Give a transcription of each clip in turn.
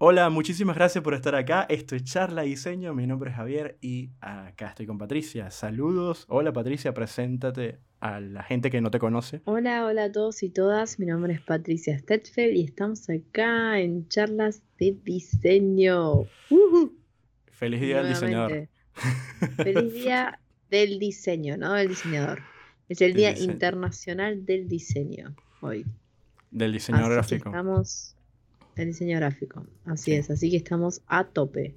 Hola, muchísimas gracias por estar acá. Esto es Charla Diseño. Mi nombre es Javier y acá estoy con Patricia. Saludos. Hola Patricia, preséntate a la gente que no te conoce. Hola, hola a todos y todas. Mi nombre es Patricia Stetfeld y estamos acá en Charlas de Diseño. Feliz día del diseñador. Feliz día del diseño, ¿no? Del diseñador. Es el Día Internacional del Diseño hoy. Del diseñador gráfico. Estamos el diseño gráfico. Así es, así que estamos a tope.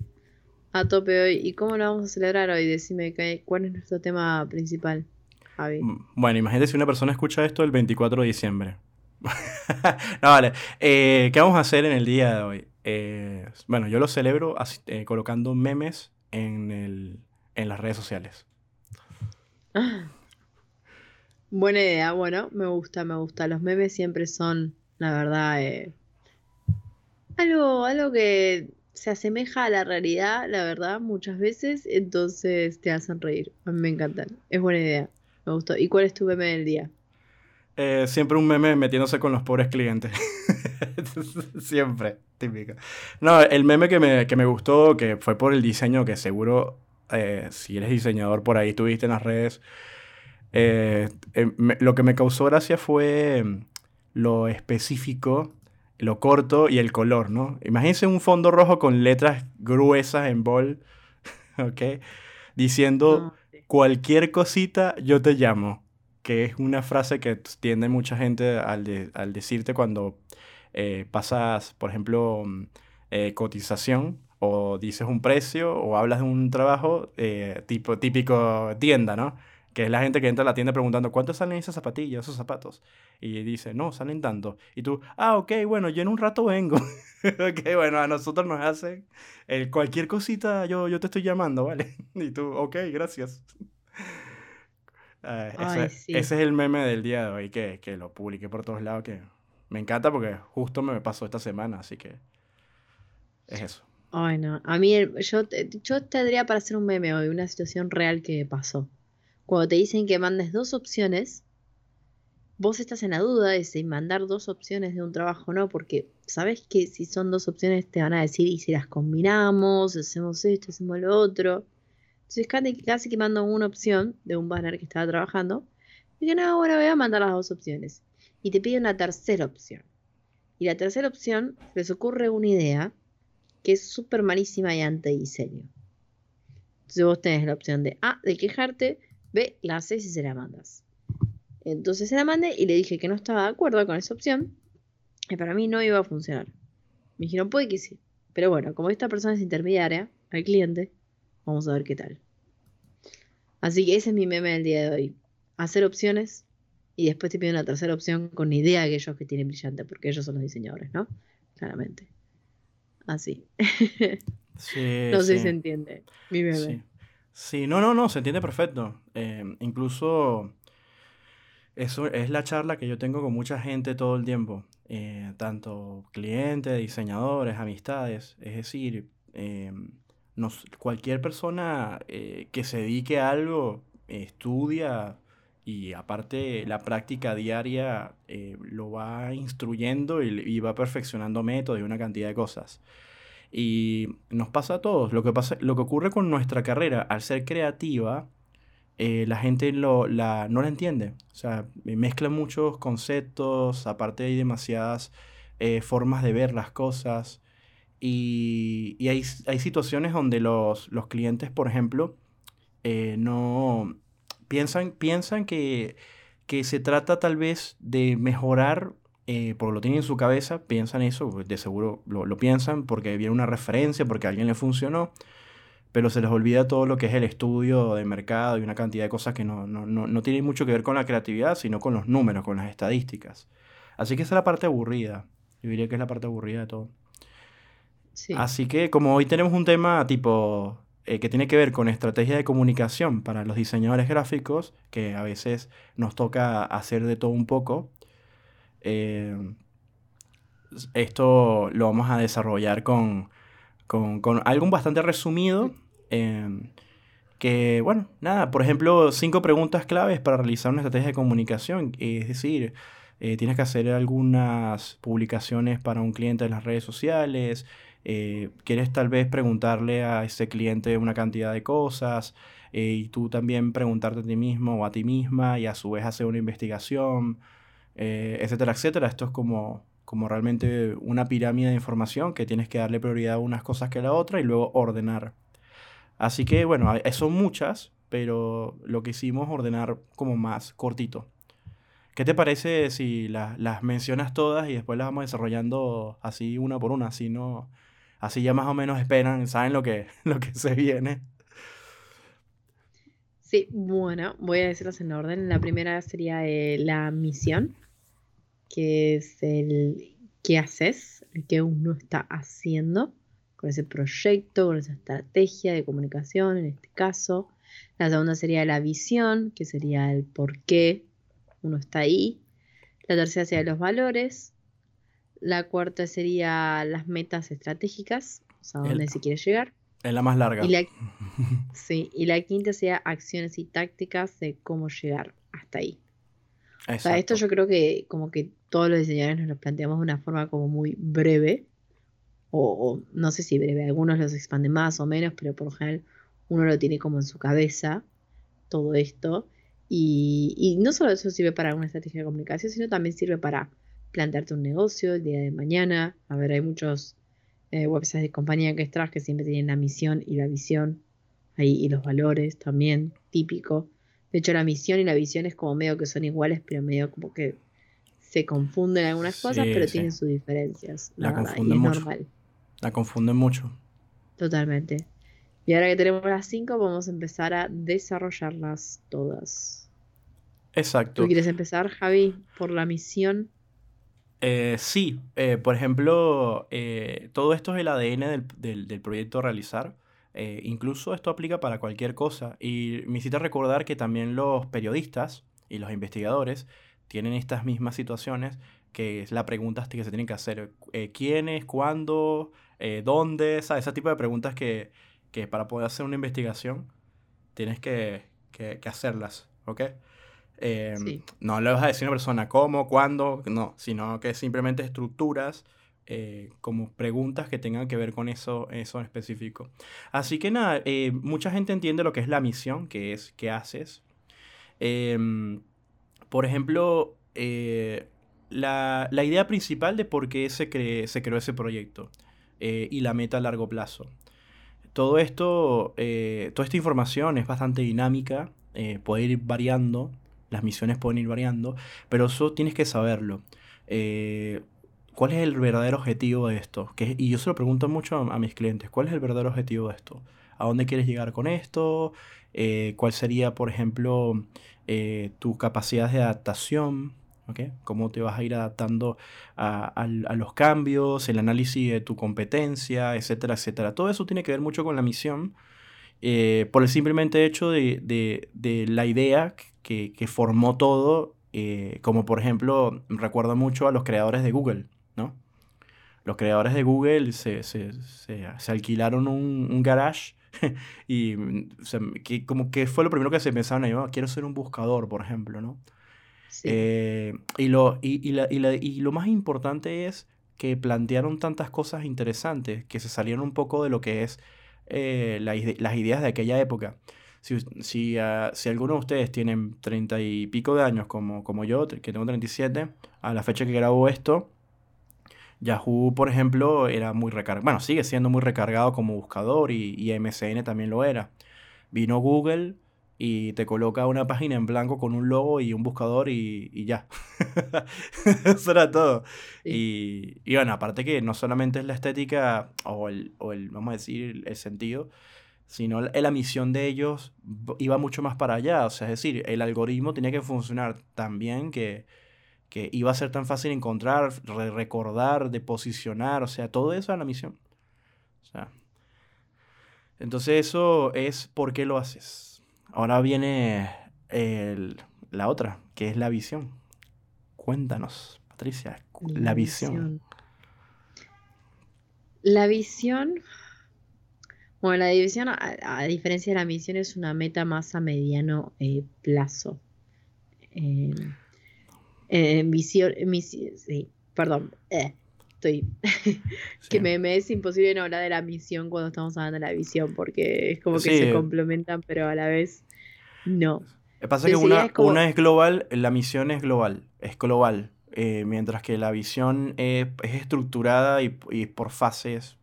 A tope hoy. ¿Y cómo lo vamos a celebrar hoy? Decime cuál es nuestro tema principal, Javi. Mm, bueno, imagínate si una persona escucha esto el 24 de diciembre. no, vale. Eh, ¿Qué vamos a hacer en el día de hoy? Eh, bueno, yo lo celebro eh, colocando memes en, el, en las redes sociales. Buena idea, bueno, me gusta, me gusta. Los memes siempre son, la verdad, algo, algo que se asemeja a la realidad, la verdad, muchas veces, entonces te hacen reír. Me encantan. Es buena idea. Me gustó. ¿Y cuál es tu meme del día? Eh, siempre un meme metiéndose con los pobres clientes. siempre, típico. No, el meme que me, que me, gustó, que fue por el diseño, que seguro, eh, si eres diseñador por ahí, tuviste en las redes, eh, lo que me causó gracia fue mm, lo específico lo corto y el color, ¿no? Imagínense un fondo rojo con letras gruesas en bol, ¿ok? Diciendo cualquier cosita yo te llamo, que es una frase que tiende mucha gente al, al decirte cuando eh, pasas, por ejemplo, mm, eh, cotización o dices un precio o hablas de un trabajo eh, tipo, típico tienda, ¿no? Que es la gente que entra a la tienda preguntando, ¿cuánto salen esas zapatillas, esos zapatos? Y dice, no, salen tanto. Y tú, ah, ok, bueno, yo en un rato vengo. ok, bueno, a nosotros nos hacen cualquier cosita, yo, yo te estoy llamando, ¿vale? y tú, ok, gracias. ese, ese, es el meme del día de hoy que, que lo publiqué por todos lados, que me encanta porque justo me pasó esta semana, así que es eso. Ay, no. A mí, yo, yo tendría para hacer un meme hoy, una situación real que pasó cuando te dicen que mandes dos opciones, vos estás en la duda de si mandar dos opciones de un trabajo o no, porque sabes que si son dos opciones te van a decir, y si las combinamos, hacemos esto, hacemos lo otro. Entonces casi, que mando una opción de un banner que estaba trabajando, y que no, bueno, voy a mandar las dos opciones. Y te pide una tercera opción. Y la tercera opción les ocurre una idea que es súper malísima y diseño. Entonces vos tenés la opción de A, de quejarte, B, la haces y se la mandas. Entonces se la mandé y le dije que no estaba de acuerdo con esa opción, y para mí no iba a funcionar. Me dijeron, puede que sí. Pero bueno, como esta persona es intermediaria al cliente, vamos a ver qué tal. Así que ese es mi meme del día de hoy. Hacer opciones y después te piden una tercera opción con idea de aquellos que tienen brillante, porque ellos son los diseñadores, ¿no? Claramente. Así. no sé si se entiende. Mi meme. Sí, no, no, no, se entiende perfecto. Em, incluso eso es la charla que yo tengo con mucha gente todo el tiempo, eh, tanto clientes, diseñadores, amistades. Es decir, em, cualquier persona eh, que se dedique a algo, estudia y aparte la práctica diaria eh, lo va instruyendo y va perfeccionando métodos y una cantidad de cosas. Y nos pasa a todos. Lo que, pasa, lo que ocurre con nuestra carrera, al ser creativa, eh, la gente lo, la, no la entiende. O sea, mezcla muchos conceptos, aparte hay demasiadas eh, formas de ver las cosas. Y, y hay, hay, situaciones donde los, los, clientes, por ejemplo, eh, no piensan, piensan que, que se trata tal vez de mejorar eh, porque lo tienen en su cabeza, piensan eso, pues, de seguro lo, lo, piensan porque viene una referencia, porque a alguien le funcionó, pero se les olvida todo lo que es el estudio de mercado y una cantidad de cosas que no, no, no, no tienen mucho que ver con la creatividad, sino con los números, con las estadísticas. Así que esa es la parte aburrida. Yo diría que es la parte aburrida de todo. Sí. Así que como hoy tenemos un tema tipo eh, que tiene que ver con estrategia de comunicación para los diseñadores gráficos, que a veces nos toca hacer de todo un poco, eh, esto lo vamos a desarrollar con, con, con algo bastante resumido. Eh, que, bueno, nada, por ejemplo, cinco preguntas claves para realizar una estrategia de comunicación. Es decir, eh, tienes que hacer algunas publicaciones para un cliente en las redes sociales, quieres tal vez preguntarle a ese cliente una cantidad de cosas y tú también preguntarte a ti mismo o a ti misma y a su vez hacer una investigación, eh, etcétera, etcétera. Esto es como, como realmente una pirámide de información que tienes que darle prioridad a unas cosas que a la otra y luego ordenar. Así que bueno, son muchas, pero lo que hicimos ordenar como más cortito. ¿Qué te parece si las mencionas todas y después las vamos desarrollando así una por una? Así, no, así ya más o menos esperan, saben lo que, lo que se viene. Sí, bueno, voy a decirlas en orden. La primera sería eh, la misión, que es el qué haces, el que uno está haciendo con ese proyecto, con esa estrategia de comunicación en este caso. La segunda sería la visión, que sería el por qué uno está ahí. La tercera sería los valores. La cuarta sería las metas estratégicas, o sea, dónde se quiere llegar. Es la más larga. Y la, sí, y la quinta sería acciones y tácticas de cómo llegar hasta ahí. O sea, esto yo creo que como que todos los diseñadores nos lo planteamos de una forma como muy breve, o, no sé si breve, algunos los expanden más o menos, pero por lo general uno lo tiene como en su cabeza, todo esto, y, no solo eso sirve para una estrategia de comunicación, sino también sirve para plantearte un negocio el día de mañana. A ver, hay muchos eh, websites de compañía que estás que siempre tienen la misión y la visión ahí y los valores también, típico. De hecho, la misión y la visión es como medio que son iguales, pero medio como que se confunden algunas cosas, pero tienen sus diferencias. La, confunden mucho. normal. La confunden mucho. Totalmente. Y ahora que tenemos las cinco, vamos a empezar a desarrollarlas todas. Exacto. ¿Tú quieres empezar, Javi, por la misión? Eh, sí, eh, por ejemplo, eh, todo esto es el ADN del, proyecto a realizar. incluso esto aplica para cualquier cosa. Y me hiciste recordar que también los periodistas y los investigadores tienen estas mismas situaciones, que es la pregunta que se tienen que hacer. ¿Quiénes? ¿Cuándo? ¿Dónde? ese tipo de preguntas que, para poder hacer una investigación tienes que, que, que hacerlas. ¿Ok? Em, no le vas a decir a una persona cómo, cuándo, no, sino que simplemente estructuras eh, como preguntas que tengan que ver con eso, eso en específico. Así que nada, eh, mucha gente entiende lo que es la misión, que es qué haces. Por ejemplo, eh, la, idea principal de por qué se, se creó ese proyecto y la meta a largo plazo. Todo esto, toda esta información es bastante dinámica, puede ir variando las misiones pueden ir variando, pero eso tienes que saberlo. Eh, ¿Cuál es el verdadero objetivo de esto? y yo se lo pregunto mucho a, mis clientes, ¿cuál es el verdadero objetivo de esto? ¿A dónde quieres llegar con esto? Eh, ¿Cuál sería, por ejemplo, eh, tu capacidad de adaptación? ¿Cómo te vas a ir adaptando a, los cambios, el análisis de tu competencia, etcétera, etcétera? Todo eso tiene que ver mucho con la misión. por el simplemente hecho de, la idea que, formó todo, eh, como por ejemplo, recuerdo mucho a los creadores de Google, ¿no? Los creadores de Google se, alquilaron un, garage y que, como que fue lo primero que se pensaron, yo quiero ser un buscador, por ejemplo, ¿no? Eh, y, lo, y, lo más importante es que plantearon tantas cosas interesantes que se salieron un poco de lo que es eh, las ideas de aquella época si, si, uh, si alguno de ustedes tienen treinta y pico de años como, como yo, que tengo 37, a la fecha que grabo esto, Yahoo, por ejemplo, era muy recargado, bueno, sigue siendo muy recargado como buscador y, y MSN también lo era. Vino Google y te coloca una página en blanco con un logo y un buscador y, y ya. Eso era todo. Y, y, bueno, aparte que no solamente es la estética o el, o el vamos a decir, el sentido, sino la misión de ellos iba mucho más para allá. O sea, es decir, el algoritmo tenía que funcionar tan bien que, iba a ser tan fácil encontrar, recordar, de posicionar, o sea, todo eso era la misión. O sea, entonces eso es por qué lo haces. Ahora viene la otra, que es la visión. Cuéntanos, Patricia, la, visión. La visión bueno, la división, a, diferencia de la misión, es una meta más a mediano eh, plazo. Eh, visión, sí, perdón. Eh. estoy. que me, es imposible no hablar de la misión cuando estamos hablando de la visión, porque es como que se complementan, pero a la vez no. Pasa que una, es global, la misión es global, es global, eh, mientras que la visión es, estructurada y, por fases.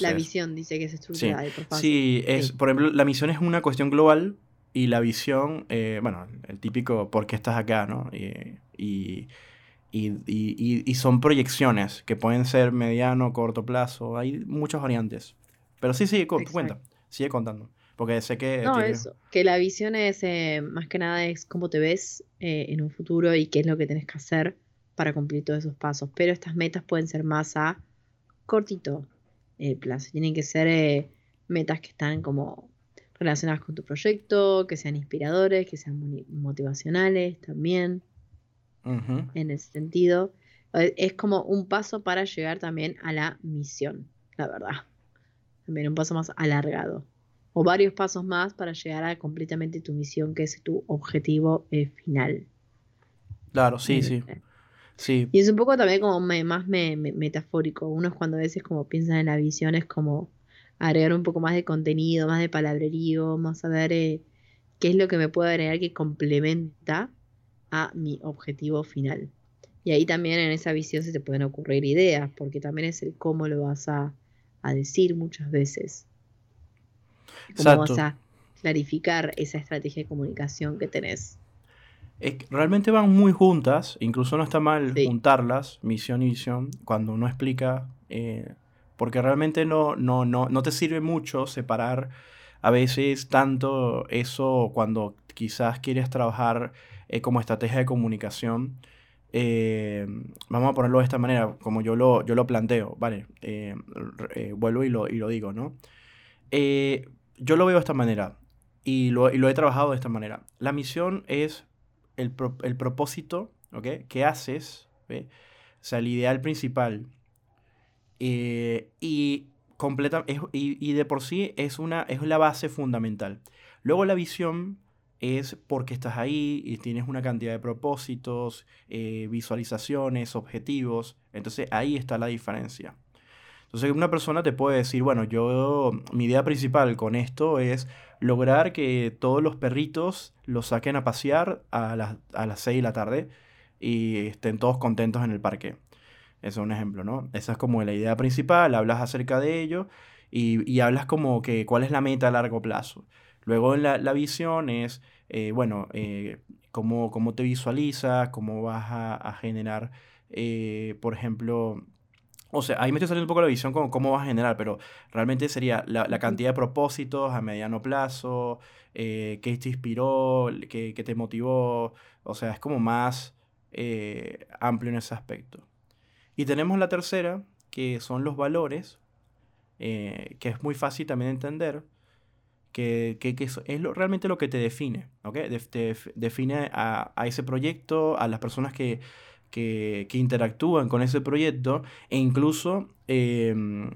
la visión dice que es estructurada y por fases. Sí, es, por ejemplo, la misión es una cuestión global y la visión, eh, bueno, el típico por qué estás acá, ¿no? y, y, son proyecciones que pueden ser mediano, corto plazo, hay muchas variantes. Pero sí, sí, cuenta, sigue contando. Porque sé que... No, eso, que la visión es, eh, más que nada, es cómo te ves eh, en un futuro y qué es lo que tienes que hacer para cumplir todos esos pasos. Pero estas metas pueden ser más a cortito eh, plazo. Tienen que ser metas que están como relacionadas con tu proyecto, que sean inspiradores, que sean motivacionales también en ese sentido. Eh, es como un paso para llegar también a la misión, la verdad. También un paso más alargado. O varios pasos más para llegar a completamente tu misión, que es tu objetivo eh, final. Claro, sí, sí. sí. Y es un poco también como más metafórico. Uno es cuando a veces como piensan en la visión, es como agregar un poco más de contenido, más de palabrerío, más saber eh, qué es lo que me puede agregar que complementa a mi objetivo final. Y ahí también en esa visión se te pueden ocurrir ideas, porque también es el cómo lo vas a, decir muchas veces. Cómo vas a clarificar esa estrategia de comunicación que tenés. realmente van muy juntas, incluso no está mal juntarlas, misión y visión, cuando uno explica, eh, porque realmente no, no, no, no te sirve mucho separar a veces tanto eso cuando quizás quieres trabajar eh, como estrategia de comunicación. Eh, vamos a ponerlo de esta manera, como yo lo, yo lo planteo, ¿vale? Eh, vuelvo y lo, y lo, digo, ¿no? yo lo veo de esta manera y lo, y lo, he trabajado de esta manera. La misión es el, el propósito, ¿ok? ¿Qué haces? O sea, el ideal principal. Y, completa, y, de por sí es, una, es la base fundamental. Luego la visión es porque estás ahí y tienes una cantidad de propósitos, eh, visualizaciones, objetivos. Entonces ahí está la diferencia. Entonces una persona te puede decir, bueno, yo, mi idea principal con esto es lograr que todos los perritos los saquen a pasear a las, a las 6 de la tarde y estén todos contentos en el parque. Eso es un ejemplo, ¿no? Esa es como la idea principal, hablas acerca de ello y, y hablas como que cuál es la meta a largo plazo. Luego la, la visión es, eh, bueno, eh, cómo, cómo, te visualizas, cómo vas a, generar, eh, por ejemplo, o sea, ahí me estoy saliendo un poco la visión como cómo vas a generar, pero realmente sería la, la cantidad de propósitos a mediano plazo, qué te inspiró, qué, qué, te motivó, o sea, es como más amplio en ese aspecto. Y tenemos la tercera, que son los valores, que es muy fácil también entender que, que, es, lo, realmente lo que te define, te define a, a, ese proyecto, a las personas que, que, que interactúan con ese proyecto e incluso, em,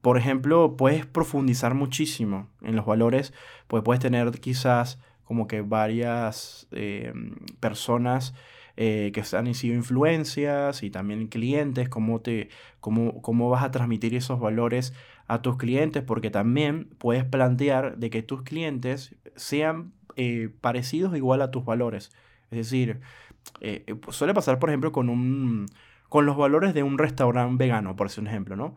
por ejemplo, puedes profundizar muchísimo en los valores, pues puedes tener quizás como que varias em, personas eh, que han sido influencias y también clientes, cómo, te, cómo, cómo vas a transmitir esos valores a tus clientes, porque también puedes plantear de que tus clientes sean eh, parecidos igual a tus valores. Es decir, eh, suele pasar, por ejemplo, con, un, con los valores de un restaurante vegano, por decir un ejemplo, ¿no?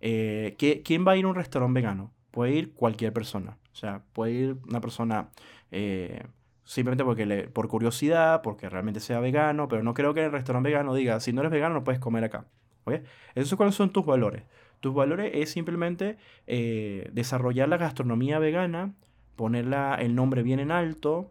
¿Quién va a ir a un restaurante vegano? Puede ir cualquier persona. O sea, puede ir una persona simplemente porque le, por curiosidad, porque realmente sea vegano, pero no creo que el restaurante vegano diga, si no eres vegano no puedes comer acá. ¿Ok? Esos cuáles son tus valores. Tus valores es simplemente eh, desarrollar la gastronomía vegana, ponerla el nombre bien en alto,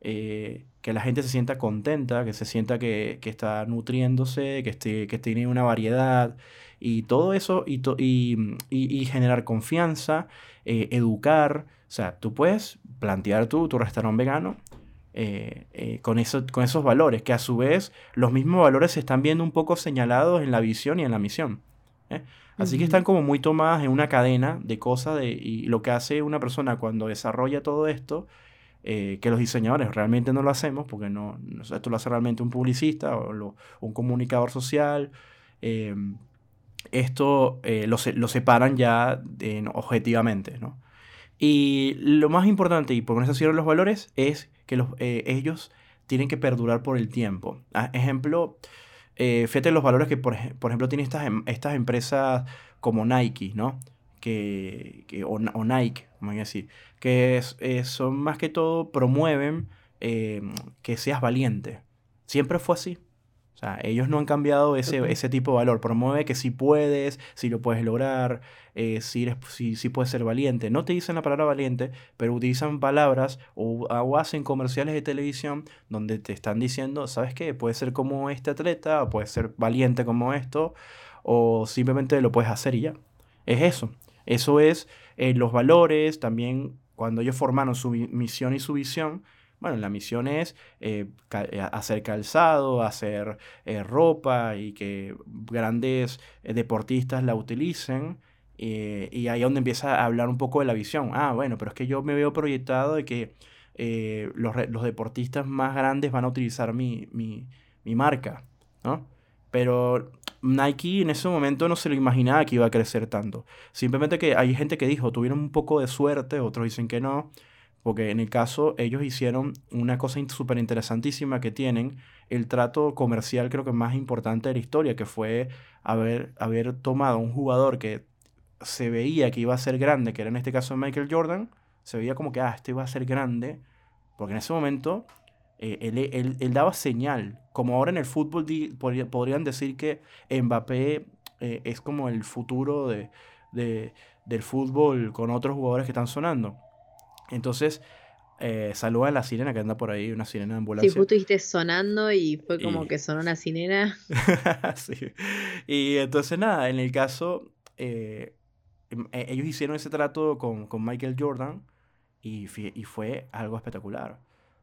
eh, que la gente se sienta contenta, que se sienta que, que está nutriéndose, que, esté, que tiene una variedad y todo eso y, y, y, generar confianza, eh, educar. O sea, tú puedes plantear tu, tu restaurante vegano eh, eh, con, eso, con esos valores, que a su vez los mismos valores se están viendo un poco señalados en la visión y en la misión. ¿eh? Así que están como muy tomadas en una cadena de cosas de, y lo que hace una persona cuando desarrolla todo esto eh, que los diseñadores realmente no lo hacemos, porque no, esto lo hace realmente un publicista o un comunicador social. Eh, esto eh, lo, separan ya objetivamente, ¿no? Y lo más importante, y por eso cierro los valores, es que los, ellos tienen que perdurar por el tiempo. Ah, ejemplo, fíjate los valores que, por, ejemplo, tienen estas, em, estas empresas como Nike, ¿no? Que, o Nike, vamos a decir, que eh, son más que todo, promueven eh, que seas valiente. Siempre fue así. O sea, ellos no han cambiado ese, ese tipo de valor. Promueve que si puedes, si lo puedes lograr, eh, si, si, puedes ser valiente. No te dicen la palabra valiente, pero utilizan palabras o, o, hacen comerciales de televisión donde te están diciendo, ¿sabes qué? Puedes ser como este atleta, o puedes ser valiente como esto, o simplemente lo puedes hacer y ya. Es eso. Eso es los valores, también cuando ellos formaron su misión y su visión, bueno, la misión es eh, eh, hacer calzado, hacer eh, ropa y que grandes deportistas la utilicen. y ahí es donde empieza a hablar un poco de la visión. Ah, bueno, pero es que yo me veo proyectado de que los, los, deportistas más grandes van a utilizar mi, mi, mi marca, ¿no? Pero Nike en ese momento no se lo imaginaba que iba a crecer tanto. Simplemente que hay gente que dijo, tuvieron un poco de suerte, otros dicen que no, porque en el caso ellos hicieron una cosa súper interesantísima que tienen, el trato comercial creo que más importante de la historia, que fue haber, haber tomado un jugador que se veía que iba a ser grande, que era en este caso Michael Jordan, se veía como que, ah, este iba a ser grande, porque en ese momento eh, él, daba señal. Como ahora en el fútbol podrían decir que Mbappé eh, es como el futuro de, del fútbol con otros jugadores que están sonando. Entonces, eh, saluda a la sirena que anda por ahí, una sirena de ambulancia. Sí, justo dijiste sonando y fue como que sonó una sirena. sí. Y entonces, nada, en el caso, em, e, ellos hicieron ese trato con, Michael Jordan y, y fue algo espectacular.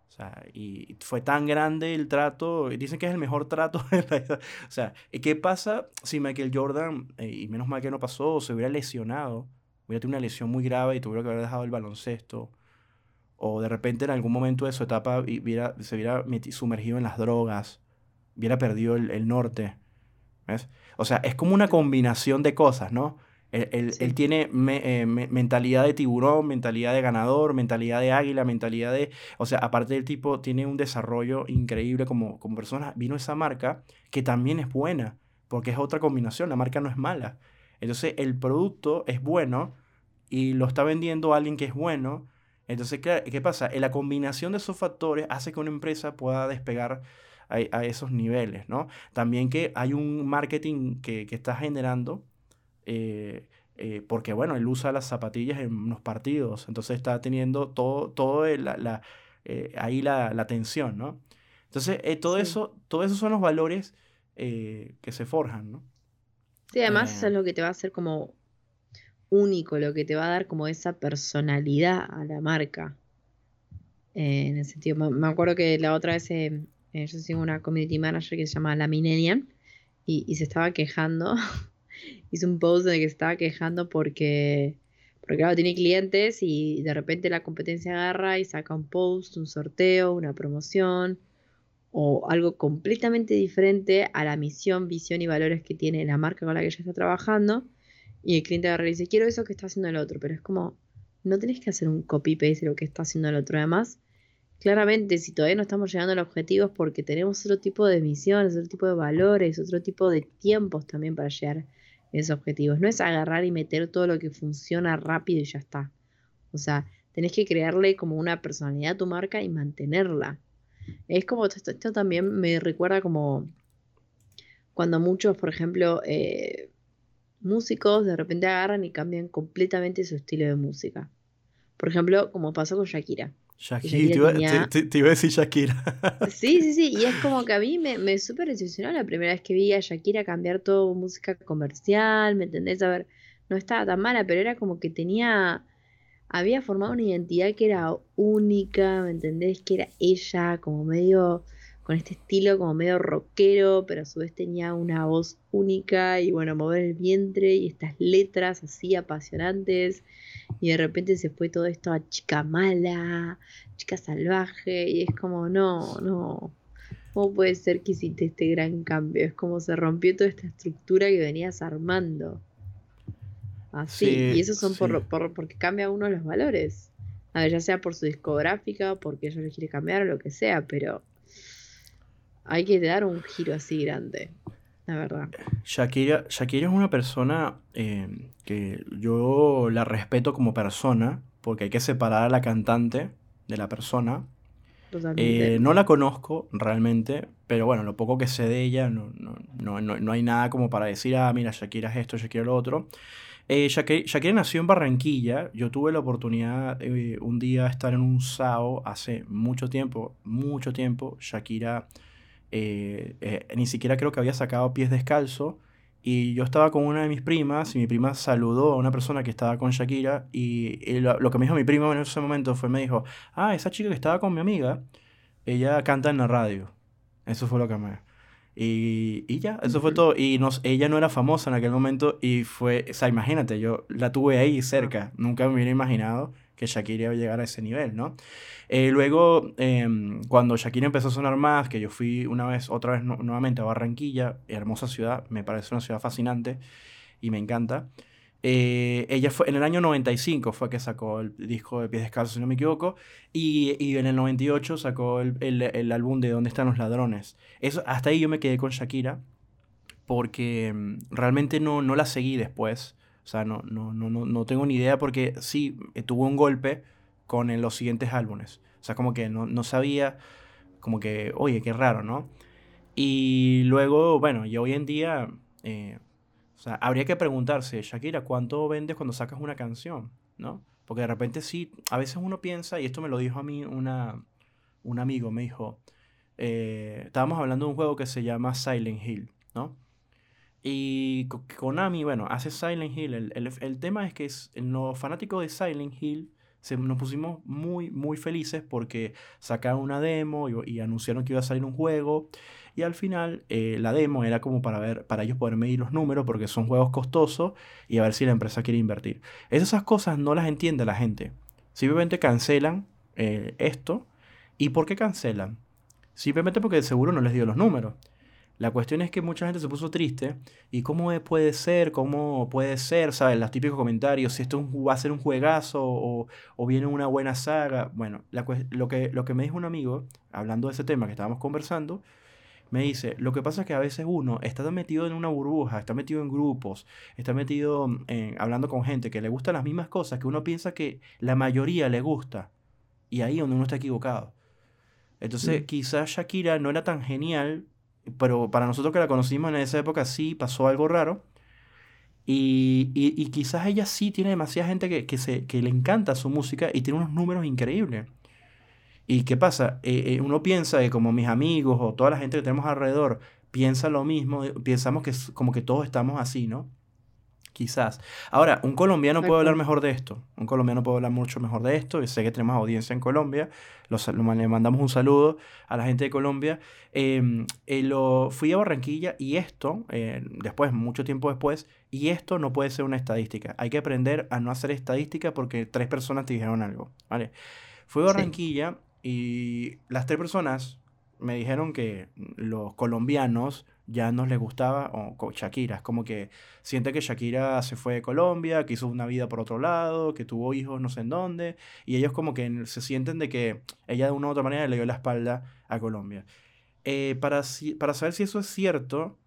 O sea, y fue tan grande el trato, dicen que es el mejor trato O sea, ¿qué pasa si Michael Jordan, eh, y menos mal que no pasó, se hubiera lesionado, hubiera tenido una lesión muy grave y tuviera que haber dejado el baloncesto? O de repente en algún momento de su etapa se hubiera sumergido en las drogas, hubiera perdido el, el norte. ¿Ves? O sea, es como una combinación de cosas, ¿no? Él, tiene eh, mentalidad de tiburón, mentalidad de ganador, mentalidad de águila, mentalidad de... O sea, aparte del tipo, tiene un desarrollo increíble como, como persona. Vino esa marca que también es buena, porque es otra combinación, la marca no es mala. Entonces, el producto es bueno y lo está vendiendo alguien que es bueno. Entonces, ¿qué, pasa? La combinación de esos factores hace que una empresa pueda despegar a, esos niveles, ¿no? También que hay un marketing que, que está generando eh, eh, porque bueno, él usa las zapatillas en los partidos, entonces está teniendo todo, todo la, eh, ahí la, la, tensión, ¿no? Entonces, todo, eso, todo eso son los valores que se forjan, ¿no? Sí, además eso es lo que te va a hacer como único, lo que te va a dar como esa personalidad a la marca. en ese sentido, me, acuerdo que la otra vez yo sigo una community manager que se llama La Minenian y, y se estaba quejando hizo un post en el que estaba quejando porque, porque claro, tiene clientes y de repente la competencia agarra y saca un post, un sorteo, una promoción o algo completamente diferente a la misión, visión y valores que tiene la marca con la que ella está trabajando. Y el cliente agarra y dice, quiero eso que está haciendo el otro, pero es como, no tenés que hacer un copy-paste de lo que está haciendo el otro. Además, claramente, si todavía no estamos llegando a los objetivos porque tenemos otro tipo de misiones, otro tipo de valores, otro tipo de tiempos también para llegar esos objetivos. No es agarrar y meter todo lo que funciona rápido y ya está. O sea, tenés que crearle como una personalidad a tu marca y mantenerla. Es como, esto, también me recuerda como cuando muchos, por ejemplo, eh, músicos de repente agarran y cambian completamente su estilo de música. Por ejemplo, como pasó con Shakira. Shakira, te, iba, a decir Shakira. Sí, sí, sí, y es como que a mí me, me súper decepcionó la primera vez que vi a Shakira cambiar todo música comercial, ¿me entendés? A ver, no estaba tan mala, pero era como que tenía, había formado una identidad que era única, ¿me entendés? Que era ella, como medio, con este estilo como medio rockero, pero a su vez tenía una voz única y bueno, mover el vientre y estas letras así apasionantes Y de repente se fue todo esto a chica mala, chica salvaje, y es como, no, no. ¿Cómo puede ser que hiciste este gran cambio? Es como se rompió toda esta estructura que venías armando. Así. y eso son por, por, porque cambia uno los valores. A ver, ya sea por su discográfica, porque ella le quiere cambiar o lo que sea, pero hay que dar un giro así grande, la verdad. Shakira, Shakira es una persona eh, que yo la respeto como persona, porque hay que separar a la cantante de la persona. Eh, no la conozco realmente, pero bueno, lo poco que sé de ella, no, no, no, no, hay nada como para decir, ah, mira, Shakira es esto, Shakira es lo otro. Eh, Shakira, nació en Barranquilla. Yo tuve la oportunidad eh, un día de estar en un SAO hace mucho tiempo, mucho tiempo. Shakira eh, ni siquiera creo que había sacado pies descalzo. Y yo estaba con una de mis primas y mi prima saludó a una persona que estaba con Shakira y, lo, lo, que me dijo mi prima en ese momento fue, me dijo, ah, esa chica que estaba con mi amiga, ella canta en la radio. Eso fue lo que me... Y, y ya, eso fue todo. Y nos, ella no era famosa en aquel momento y fue, o sea, imagínate, yo la tuve ahí cerca. Nunca me hubiera imaginado que Shakira iba a llegar a ese nivel, ¿no? Eh, luego, em, cuando Shakira empezó a sonar más, que yo fui una vez, otra vez nuevamente a Barranquilla, hermosa ciudad, me parece una ciudad fascinante y me encanta. Eh, ella fue en el año 95 fue que sacó el disco de Pies Descalzos, si no me equivoco, y, y en el 98 sacó el, el, el, álbum de ¿Dónde están los ladrones? Eso, hasta ahí yo me quedé con Shakira, porque mm, realmente no, no la seguí después. O sea, no, no, no, no tengo ni idea porque sí, eh, tuvo un golpe con los siguientes álbumes. O sea, como que no, no sabía, como que, oye, qué raro, ¿no? Y luego, bueno, y hoy en día... Eh, o sea, habría que preguntarse, Shakira, ¿cuánto vendes cuando sacas una canción? ¿No? Porque de repente sí, a veces uno piensa, y esto me lo dijo a mí una, un amigo, me dijo, eh, estábamos hablando de un juego que se llama Silent Hill, ¿no? Y Konami, bueno, hace Silent Hill. El, el, tema es que es, los fanáticos de Silent Hill se, nos pusimos muy, muy felices porque sacaron una demo y, anunciaron que iba a salir un juego. Y al final eh, la demo era como para ver, para ellos poder medir los números porque son juegos costosos y a ver si la empresa quiere invertir. Esas cosas no las entiende la gente. Simplemente cancelan eh, esto. ¿Y por qué cancelan? Simplemente porque seguro no les dio los números. La cuestión es que mucha gente se puso triste. ¿Y cómo puede ser? ¿Cómo puede ser? ¿Sabes? Los típicos comentarios. Si esto va a ser un juegazo o, o viene una buena saga. Bueno, lo, que, lo que me dijo un amigo, hablando de ese tema que estábamos conversando, me dice, lo que pasa es que a veces uno está metido en una burbuja, está metido en grupos, está metido en, hablando con gente que le gustan las mismas cosas que uno piensa que la mayoría le gusta. Y ahí donde uno está equivocado. Entonces, quizás Shakira no era tan genial, pero para nosotros que la conocimos en esa época sí pasó algo raro. Y, y, quizás ella sí tiene demasiada gente que, que, se, que le encanta su música y tiene unos números increíbles. ¿Y qué pasa? Eh, eh, uno piensa que como mis amigos o toda la gente que tenemos alrededor piensa lo mismo, eh, pensamos que como que todos estamos así, ¿no? Quizás. Ahora, un colombiano puede hablar mejor de esto. Un colombiano puede hablar mucho mejor de esto. Y sé que tenemos audiencia en Colombia. Los, le mandamos un saludo a la gente de Colombia. Em, lo, fui a Barranquilla y esto, después, mucho tiempo después, y esto no puede ser una estadística. Hay que aprender a no hacer estadística porque tres personas te dijeron algo. ¿vale? Fui a Barranquilla y las tres personas me dijeron que los colombianos ya no les gustaba o Shakira. Es como que siente que Shakira se fue de Colombia, que hizo una vida por otro lado, que tuvo hijos no sé en dónde. Y ellos como que se sienten de que ella de una u otra manera le dio la espalda a Colombia. Eh, para, para saber si eso es cierto,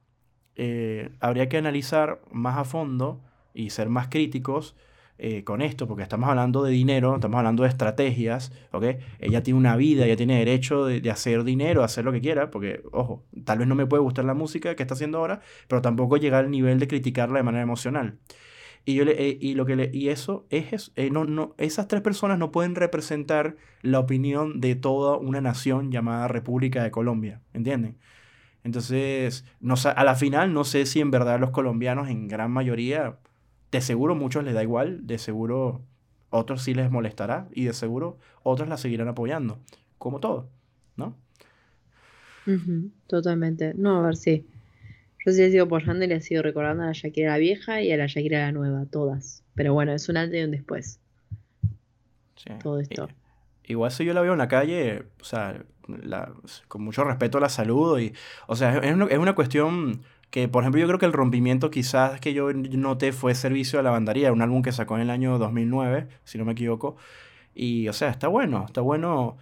eh, habría que analizar más a fondo y ser más críticos eh, con esto, porque estamos hablando de dinero, estamos hablando de estrategias, ¿ok? Ella tiene una vida, ella tiene derecho de, hacer dinero, hacer lo que quiera, porque, ojo, tal vez no me puede gustar la música que está haciendo ahora, pero tampoco llegar al nivel de criticarla de manera emocional. Y, yo le, eh, y, lo que le, y eso es, eh, no, no, esas tres personas no pueden representar la opinión de toda una nación llamada República de Colombia, ¿entienden? Entonces, no, a la final no sé si en verdad los colombianos en gran mayoría de seguro muchos les da igual, de seguro otros sí les molestará y de seguro otros la seguirán apoyando, como todo, ¿no? totalmente. No, a ver si. Yo sí he sido apoyando y le he sido recordando a la Shakira la vieja y a la Shakira la nueva, todas. Pero bueno, es un antes y un después. todo esto. Igual si yo la veo en la calle, o sea, con mucho respeto la saludo y, o sea, es una, es una cuestión que, por ejemplo, yo creo que el rompimiento quizás que yo noté fue Servicio de la Bandaría, un álbum que sacó en el año 2009, si no me equivoco. Y, o sea, está bueno, está bueno.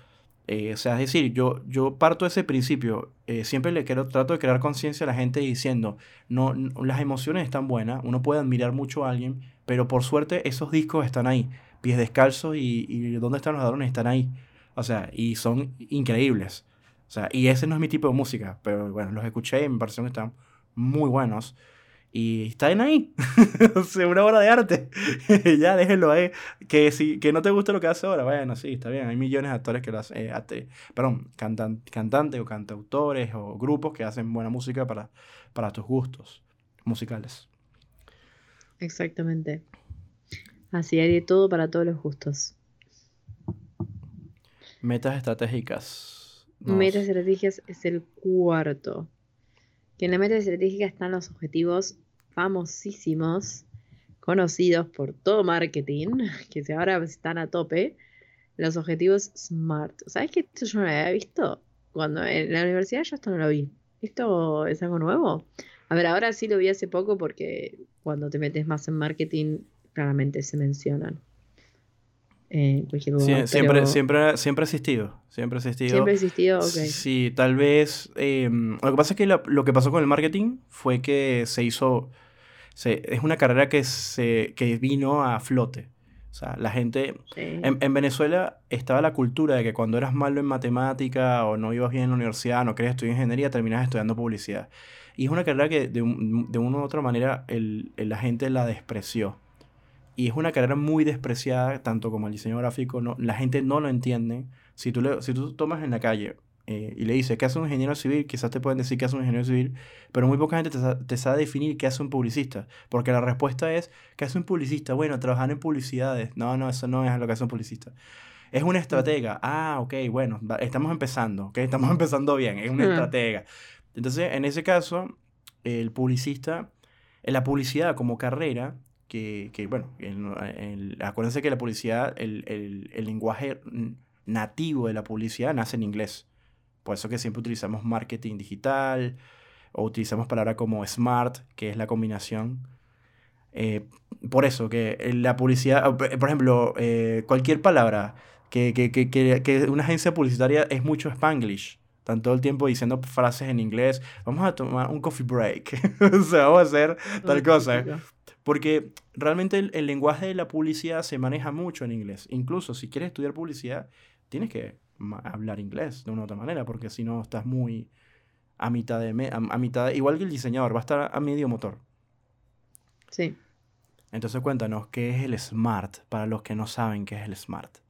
Eh, o sea, es decir, yo, yo parto de ese principio. Eh, siempre le quiero, trato de crear conciencia a la gente diciendo, no, las emociones están buenas, uno puede admirar mucho a alguien, pero por suerte esos discos están ahí, pies descalzos y, y ¿dónde están los ladrones? Están ahí. O sea, y son increíbles. O sea, y ese no es mi tipo de música, pero bueno, los escuché y me parecieron que están muy buenos. Y están ahí. una obra de arte. ya, déjenlo ahí. Que si que no te gusta lo que hace ahora, bueno, sí, está bien. Hay millones de actores que lo hacen. Eh, perdón, cantan, cantantes o cantautores o grupos que hacen buena música para, para tus gustos musicales. Exactamente. Así hay de todo para todos los gustos. Metas estratégicas. Metas estratégicas es el cuarto que en la meta estratégica están los objetivos famosísimos, conocidos por todo marketing, que ahora están a tope, los objetivos SMART. ¿Sabes que esto yo no lo había visto? Cuando en la universidad yo esto no lo vi. ¿Esto es algo nuevo? A ver, ahora sí lo vi hace poco porque cuando te metes más en marketing, claramente se mencionan siempre, siempre, siempre ha existido. Siempre ha existido. Siempre ha existido, ok. Sí, tal vez. Em, lo que pasa es que lo, que pasó con el marketing fue que se hizo. es una carrera que, se, que vino a flote. O sea, la gente. En, Venezuela estaba la cultura de que cuando eras malo en matemática o no ibas bien en la universidad, no querías estudiar ingeniería, terminabas estudiando publicidad. Y es una carrera que de, de una u otra manera el, la gente la despreció y es una carrera muy despreciada, tanto como el diseño gráfico, no, la gente no lo entiende. Si tú, le, si tú tomas en la calle eh, y le dices, ¿qué hace un ingeniero civil? Quizás te pueden decir qué hace un ingeniero civil, pero muy poca gente te, te, sabe definir qué hace un publicista, porque la respuesta es, ¿qué hace un publicista? Bueno, trabajar en publicidades. No, no, eso no es lo que hace un publicista. Es una estratega. Ah, ok, bueno, estamos empezando, ok, estamos empezando bien, es una estratega. Entonces, en ese caso, el publicista, la publicidad como carrera, que, que bueno, acuérdense que la publicidad, el, el, el, lenguaje nativo de la publicidad nace en inglés. Por eso que siempre utilizamos marketing digital o utilizamos palabras como smart, que es la combinación. Eh, por eso que la publicidad, por ejemplo, eh, cualquier palabra que, que, que, que, una agencia publicitaria es mucho spanglish. Están todo el tiempo diciendo frases en inglés. Vamos a tomar un coffee break. o sea, vamos a hacer tal cosa. Porque realmente el, lenguaje de la publicidad se maneja mucho en inglés. Incluso si quieres estudiar publicidad, tienes que hablar inglés de una u otra manera, porque si no estás muy a mitad de, a, mitad igual que el diseñador, va a estar a medio motor. Sí. Entonces cuéntanos, ¿qué es el SMART para los que no saben qué es el SMART?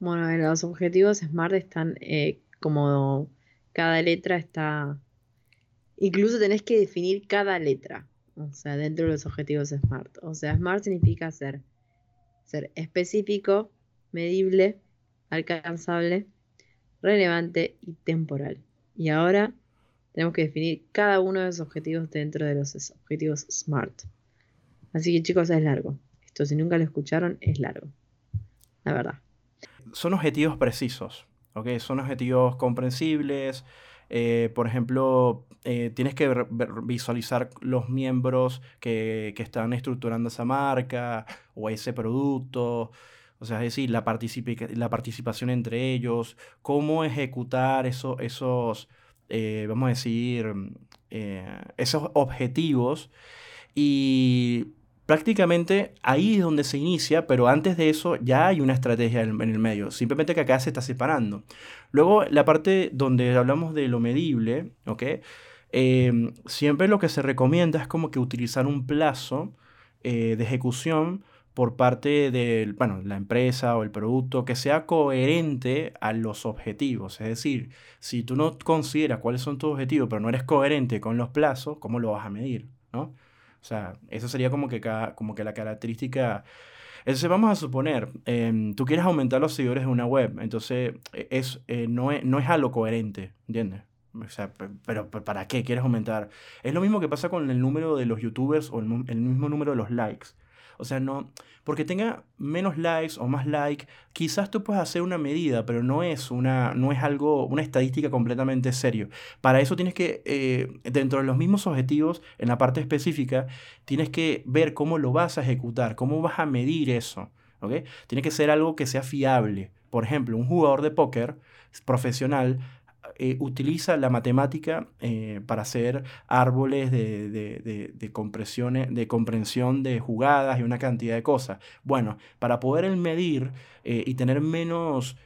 Bueno, los objetivos SMART están eh, como cada letra está... Incluso tenés que definir cada letra. O sea, dentro de los objetivos SMART. O sea, SMART significa ser, ser específico, medible, alcanzable, relevante y temporal. Y ahora tenemos que definir cada uno de esos objetivos dentro de los objetivos SMART. Así que chicos, es largo. Esto si nunca lo escucharon, es largo. La verdad. Son objetivos precisos, ¿ok? Son objetivos comprensibles, eh, por ejemplo, eh, tienes que visualizar los miembros que, que, están estructurando esa marca o ese producto. O sea, es decir, la, la participación entre ellos, cómo ejecutar eso, esos, eh, vamos a decir, esos objetivos. Y prácticamente ahí es donde se inicia, pero antes de eso ya hay una estrategia en, el medio, simplemente que acá se está separando. Luego, la parte donde hablamos de lo medible, ¿ok? Em, siempre lo que se recomienda es como que utilizar un plazo eh, de ejecución por parte de bueno, la empresa o el producto que sea coherente a los objetivos. Es decir, si tú no consideras cuáles son tus objetivos, pero no eres coherente con los plazos, ¿cómo lo vas a medir? ¿no? O sea, eso sería como que, como que la característica... Entonces vamos a suponer, em, tú quieres aumentar los seguidores de una web, entonces e, es, eh, no, es, no es algo coherente, ¿entiendes? O sea, pero, ¿para qué quieres aumentar? Es lo mismo que pasa con el número de los youtubers o el, mismo número de los likes. O sea, no, porque tenga menos likes o más likes, quizás tú puedes hacer una medida, pero no es, una, no es algo, una estadística completamente serio. Para eso tienes que, eh, dentro de los mismos objetivos, en la parte específica, tienes que ver cómo lo vas a ejecutar, cómo vas a medir eso. ¿okay? Tiene que ser algo que sea fiable. Por ejemplo, un jugador de póker profesional eh, utiliza la matemática eh, para hacer árboles de, de, de, compresiones, de comprensión de jugadas y una cantidad de cosas. Bueno, para poder medir eh, y tener menos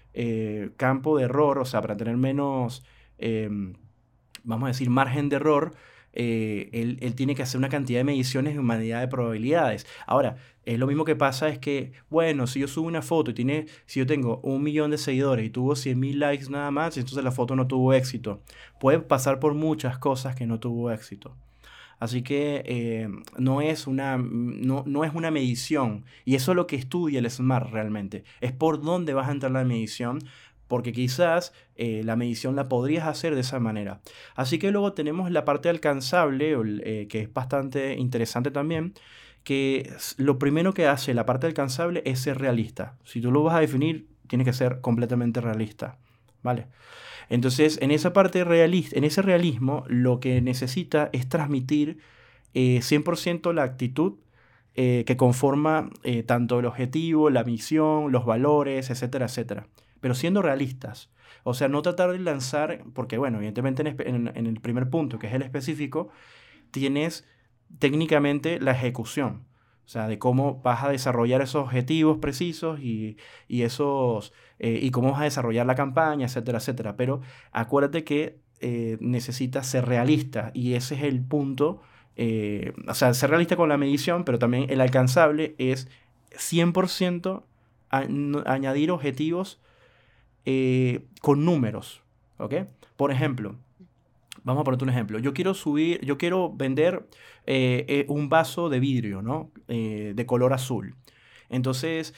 campo de error, o sea, para tener menos, em, vamos a decir, margen de error, eh, él, tiene que hacer una cantidad de mediciones y humanidad de probabilidades. Ahora, es lo mismo que pasa es que, bueno, si yo subo una foto y tiene, si yo tengo un millón de seguidores y tuvo 100 mil likes nada más, entonces la foto no tuvo éxito. Puede pasar por muchas cosas que no tuvo éxito. Así que eh, no, es una, no, no, es una medición. Y eso es lo que estudia el SMART realmente. Es por dónde vas a entrar la medición porque quizás eh, la medición la podrías hacer de esa manera. Así que luego tenemos la parte alcanzable, eh, que es bastante interesante también, que lo primero que hace la parte alcanzable es ser realista. Si tú lo vas a definir, tiene que ser completamente realista. ¿Vale? Entonces, en esa parte realista, en ese realismo, lo que necesita es transmitir 100% eh, la actitud que conforma tanto el objetivo, la misión, los valores, etcétera, etcétera pero siendo realistas. O sea, no tratar de lanzar, porque bueno, evidentemente en, el primer punto, que es el específico, tienes técnicamente la ejecución. O sea, de cómo vas a desarrollar esos objetivos precisos y, esos, eh, y cómo vas a desarrollar la campaña, etcétera, etcétera. Pero acuérdate que eh, necesitas ser realista y ese es el punto. Eh, o sea, ser realista con la medición, pero también el alcanzable es 100% añadir objetivos eh, con números, ¿ok? Por ejemplo, vamos a ponerte un ejemplo. Yo quiero subir, yo quiero vender eh, eh, un vaso de vidrio, ¿no? de color azul. Entonces,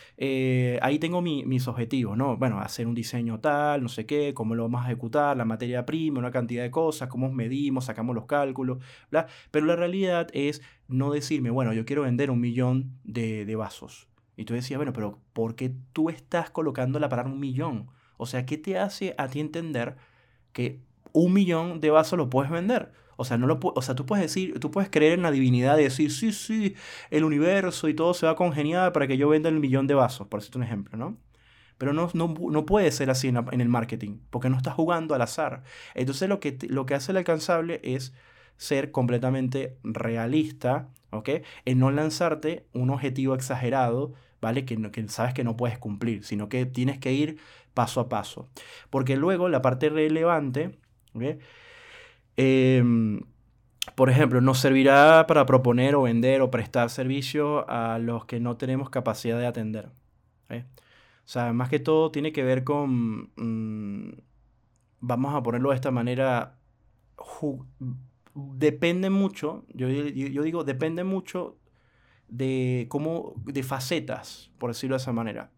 ahí tengo mis objetivos, ¿no? Bueno, hacer un diseño tal, no sé qué, cómo lo vamos a ejecutar, la materia prima, una cantidad de cosas, cómo medimos, sacamos los cálculos, bla. Pero la realidad es no decirme, bueno, yo quiero vender un millón de, de vasos. Y tú decías, bueno, pero ¿por qué tú estás colocando la palabra un millón? O sea, ¿qué te hace a ti entender que un millón de vasos lo puedes vender? O sea, no lo o sea, tú puedes decir, tú puedes creer en la divinidad y decir, sí, sí, el universo y todo se va a congeniar para que yo venda el millón de vasos, por decirte un ejemplo, ¿no? Pero no, no, puede ser así en, el marketing, porque no estás jugando al azar. Entonces lo que, lo que hace el alcanzable es ser completamente realista, ¿ok? En no lanzarte un objetivo exagerado, ¿vale? Que, que sabes que no puedes cumplir, sino que tienes que ir paso a paso. Porque luego la parte relevante, em, por ejemplo, nos servirá para proponer o vender o prestar servicio a los que no tenemos capacidad de atender. O sea, más que todo tiene que ver con, mm, vamos a ponerlo de esta manera, depende mucho, yo, yo, digo, depende mucho de cómo, de facetas, por decirlo de esa manera.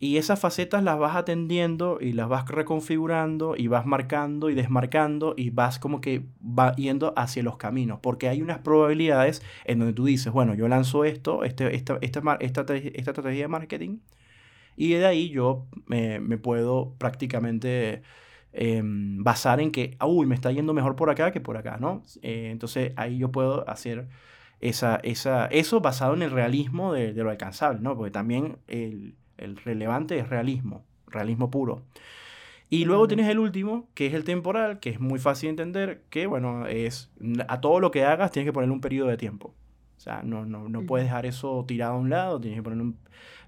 Y esas facetas las vas atendiendo y las vas reconfigurando y vas marcando y desmarcando y vas como que va yendo hacia los caminos. Porque hay unas probabilidades en donde tú dices, bueno, yo lanzo esto, este, esta, esta, esta, esta estrategia de marketing, y de ahí yo me puedo prácticamente em, basar en que, uy, me está yendo mejor por acá que por acá, ¿no? Eh, entonces ahí yo puedo hacer esa, esa, eso basado en el realismo de, de lo alcanzable, ¿no? Porque también el el relevante es realismo, realismo puro. Y luego tienes el último, que es el temporal, que es muy fácil de entender, que bueno, es a todo lo que hagas tienes que ponerle un periodo de tiempo. O sea, no, no, no puedes dejar eso tirado a un lado, tienes que, poner un,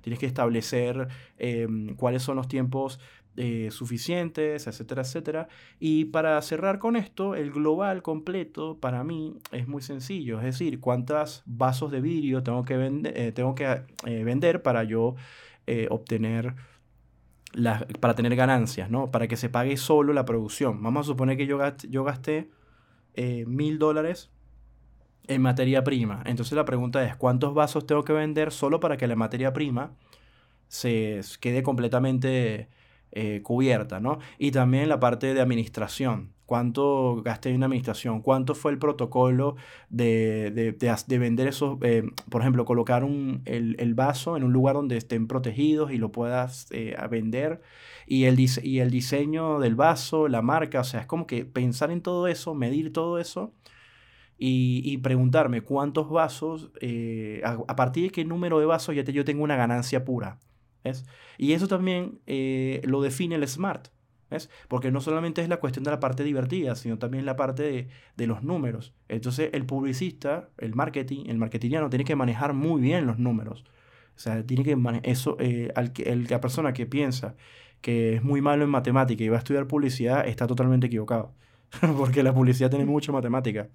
tienes que establecer em, cuáles son los tiempos eh, suficientes, etcétera, etcétera. Y para cerrar con esto, el global completo para mí es muy sencillo, es decir, cuántos vasos de vidrio tengo que, vender, eh, tengo que eh, vender para yo obtener, para tener ganancias, ¿no? Para que se pague solo la producción. Vamos a suponer que yo gasté, yo gasté mil dólares en materia prima. Entonces la pregunta es, ¿cuántos vasos tengo que vender solo para que la materia prima se quede completamente eh, cubierta, ¿no? Y también la parte de administración. cuánto gasté en administración, cuánto fue el protocolo de, de, vender esos, eh, por ejemplo, colocar un, el, vaso en un lugar donde estén protegidos y lo puedas eh, vender, y el, y el diseño del vaso, la marca, o sea, es como que pensar en todo eso, medir todo eso. Y, preguntarme cuántos vasos, eh, a, partir de qué número de vasos ya te, yo tengo una ganancia pura. ¿Ves? Y eso también lo define el SMART. ¿Ves? Porque no solamente es la cuestión de la parte divertida, sino también la parte de, los números. Entonces el publicista, el marketing, el marketingiano tiene que manejar muy bien los números. O sea, tiene que eso, eh, al que, el, la persona que piensa que es muy malo en matemática y va a estudiar publicidad está totalmente equivocado. Porque la publicidad tiene mucha matemática.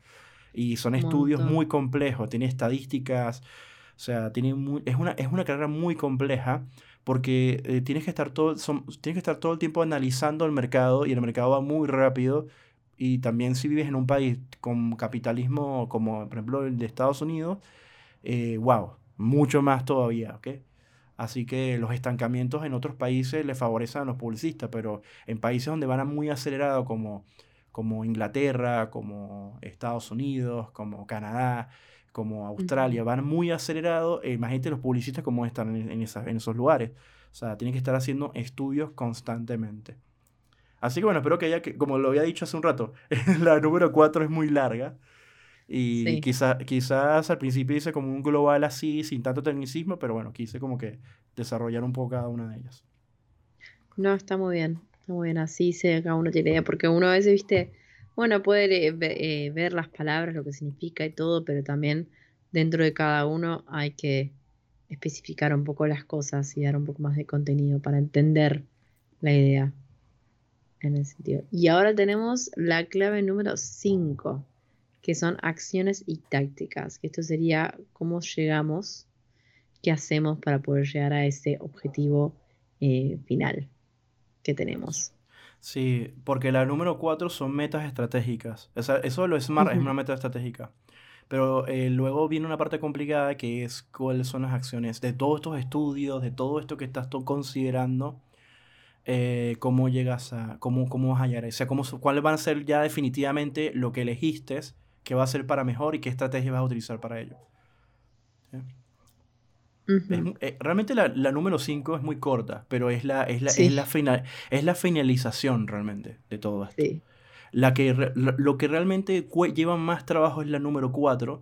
Y son estudios muy complejos, tiene estadísticas, o sea, tiene es, una, es una carrera muy compleja porque eh, tienes, que estar todo, tienes que estar todo el tiempo analizando el mercado y el mercado va muy rápido. Y también si vives en un país con capitalismo como por ejemplo el de Estados Unidos, eh, wow, mucho más todavía, ¿ok? Así que los estancamientos en otros países le favorecen a los publicistas, pero en países donde van muy acelerado como, como Inglaterra, como Estados Unidos, como Canadá, como Australia, van muy acelerados, eh, imagínate los publicistas como están en, en, en esos lugares. O sea, tienen que estar haciendo estudios constantemente. Así que bueno, espero que haya, como lo había dicho hace un rato, la número 4 es muy larga. Y quizás al principio hice como un global así, sin tanto tecnicismo, pero bueno, quise como que desarrollar un poco cada una de ellas. No, está muy bien, está muy bien, así se cada uno tiene idea, porque uno a veces, viste, bueno, puede eh, ver las palabras, lo que significa y todo, pero también dentro de cada uno hay que especificar un poco las cosas y dar un poco más de contenido para entender la idea en ese sentido. Y ahora tenemos la clave número 5, que son acciones y tácticas, que esto sería cómo llegamos, qué hacemos para poder llegar a ese objetivo eh, final que tenemos. Sí, porque la número cuatro son metas estratégicas. O sea, eso lo SMART es una meta estratégica. Pero eh, luego viene una parte complicada que es cuáles son las acciones de todos estos estudios, de todo esto que estás considerando, eh, cómo llegas a, cómo, cómo vas a hallar, o sea, cómo, cuáles van a ser ya definitivamente lo que elegiste, qué va a ser para mejor y qué estrategia vas a utilizar para ello. Eh, realmente la, número 5 es muy corta, pero es la, es la, es la, final, es la finalización realmente de todo esto. La que, lo, que realmente lleva más trabajo es la número 4,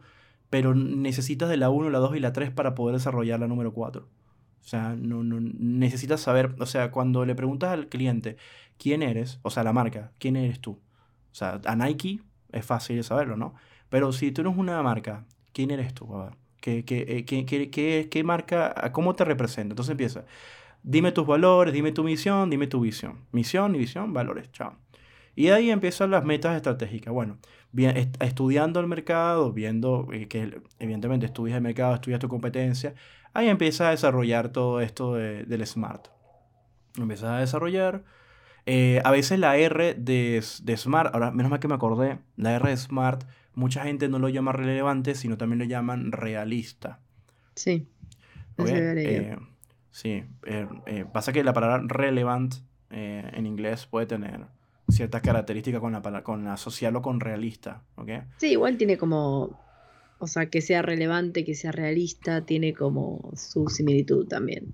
pero necesitas de la 1, la 2 y la 3 para poder desarrollar la número 4. O sea, no, no, necesitas saber, o sea, cuando le preguntas al cliente quién eres, o sea, la marca, quién eres tú. O sea, a Nike es fácil saberlo, ¿no? Pero si tú eres una marca, ¿quién eres tú? A ver. ¿Qué, qué, qué, qué, marca, cómo te representa? Entonces empieza, dime tus valores, dime tu misión, dime tu visión. Misión y visión, valores, chao. Y ahí empiezan las metas estratégicas. Bueno, bien, estudiando el mercado, viendo eh, que evidentemente estudias el mercado, estudias tu competencia, ahí empiezas a desarrollar todo esto del SMART. Empiezas a desarrollar. Eh, a veces la R de, de SMART, ahora menos mal que me acordé, la R de SMART mucha gente no lo llama relevante, sino también lo llaman realista. Sí. Eh, sí. Eh, eh, pasa que la palabra relevant en inglés puede tener ciertas características con, la, con asociarlo con realista. Sí, igual tiene como. O sea, que sea relevante, que sea realista, tiene como su similitud también.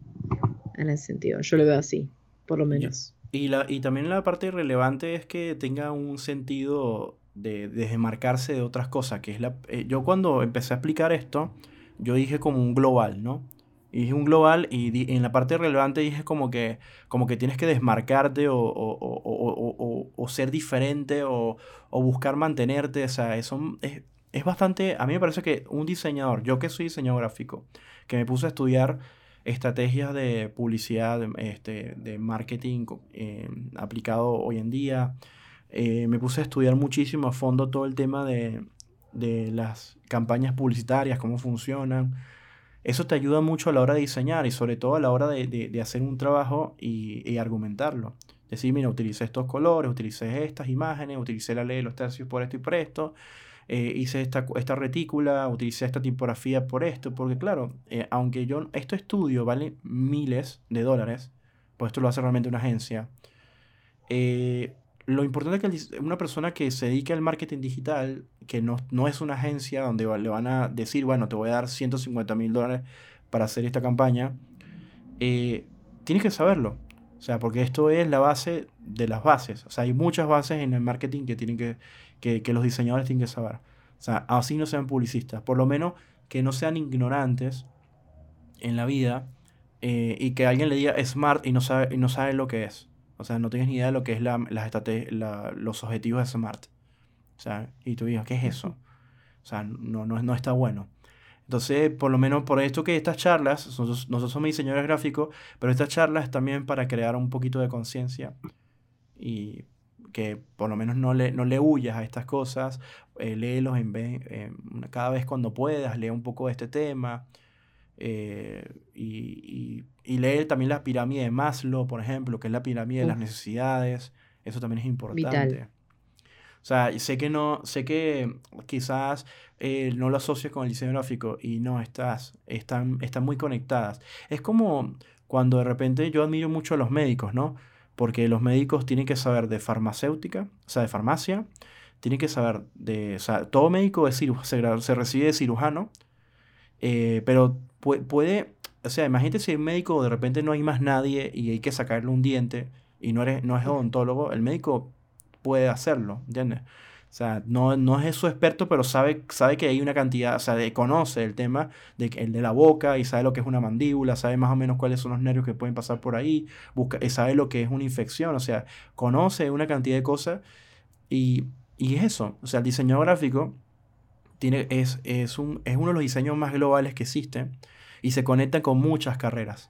En ese sentido. Yo lo veo así, por lo menos. Y, la, y también la parte relevante es que tenga un sentido de, desmarcarse de otras cosas, que es la... Eh, yo cuando empecé a explicar esto, yo dije como un global, ¿no? Y dije un global y en la parte relevante dije como que, como que tienes que desmarcarte o, o, ser diferente o, buscar mantenerte, o sea, eso es, es bastante, a mí me parece que un diseñador, yo que soy diseñador gráfico, que me puse a estudiar estrategias de publicidad, este, de marketing eh, aplicado hoy en día, eh, me puse a estudiar muchísimo a fondo todo el tema de, las campañas publicitarias, cómo funcionan. Eso te ayuda mucho a la hora de diseñar y sobre todo a la hora de, hacer un trabajo y, argumentarlo. Decir, mira, utilicé estos colores, utilicé estas imágenes, utilicé la ley de los tercios por esto y por esto, eh, hice esta, esta retícula, utilicé esta tipografía por esto, porque claro, eh, aunque yo, este estudio vale miles de dólares, pues esto lo hace realmente una agencia, lo importante es que una persona que se dedique al marketing digital, que no, no es una agencia donde le van a decir, bueno, te voy a dar 150 mil dólares para hacer esta campaña, eh, tienes que saberlo. O sea, porque esto es la base de las bases. O sea, hay muchas bases en el marketing que, tienen que, que, que los diseñadores tienen que saber. O sea, así no sean publicistas. Por lo menos que no sean ignorantes en la vida eh, y que alguien le diga smart y no sabe, y no sabe lo que es. O sea, no tienes ni idea de lo que es la, la, los objetivos de smart. O sea, y tú digas, ¿qué es eso? O sea, no, no, no está bueno. Entonces, por lo menos por esto que estas charlas, nosotros, nosotros somos diseñadores gráficos, pero estas charlas también para crear un poquito de conciencia y que por lo menos no le, no le huyas a estas cosas, eh, léelos en vez, cada vez cuando puedas, lee un poco de este tema. Eh, y, y, leer también la pirámide de Maslow, por ejemplo, que es la pirámide de las necesidades. Eso también es importante. O sea, sé que no, sé que quizás eh, no lo asocias con el diseño gráfico y no estás, están, están muy conectadas. Es como cuando de repente yo admiro mucho a los médicos, ¿no? Porque los médicos tienen que saber de farmacéutica, o sea, de farmacia, tienen que saber de, o sea, todo médico es se, se recibe de cirujano, eh, pero puede, o sea, imagínate si el médico de repente no hay más nadie y hay que sacarle un diente y no, eres, no es odontólogo, el médico puede hacerlo, ¿entiendes? O sea, no, no es su experto, pero sabe, sabe que hay una cantidad, o sea, conoce el tema de el de la boca y sabe lo que es una mandíbula, sabe más o menos cuáles son los nervios que pueden pasar por ahí, busca, sabe lo que es una infección, o sea, conoce una cantidad de cosas y, y es eso. O sea, el diseño gráfico tiene, es, es, un, es uno de los diseños más globales que existen y se conecta con muchas carreras.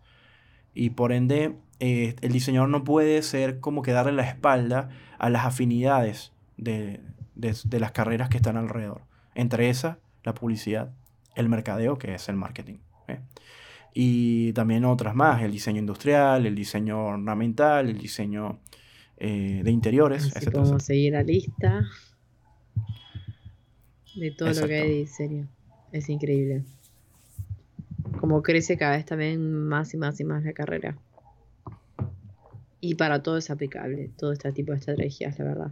Y por ende, eh, el diseñador no puede ser como que darle la espalda a las afinidades de, las carreras que están alrededor. Entre esas, la publicidad, el mercadeo, que es el marketing. ¿eh? Y también otras más, el diseño industrial, el diseño ornamental, el diseño eh, de interiores. Así como seguir la lista de todo lo que hay de diseño. Es increíble como crece cada vez también más y más y más la carrera. Y para todo es aplicable, todo este tipo de estrategias, la verdad.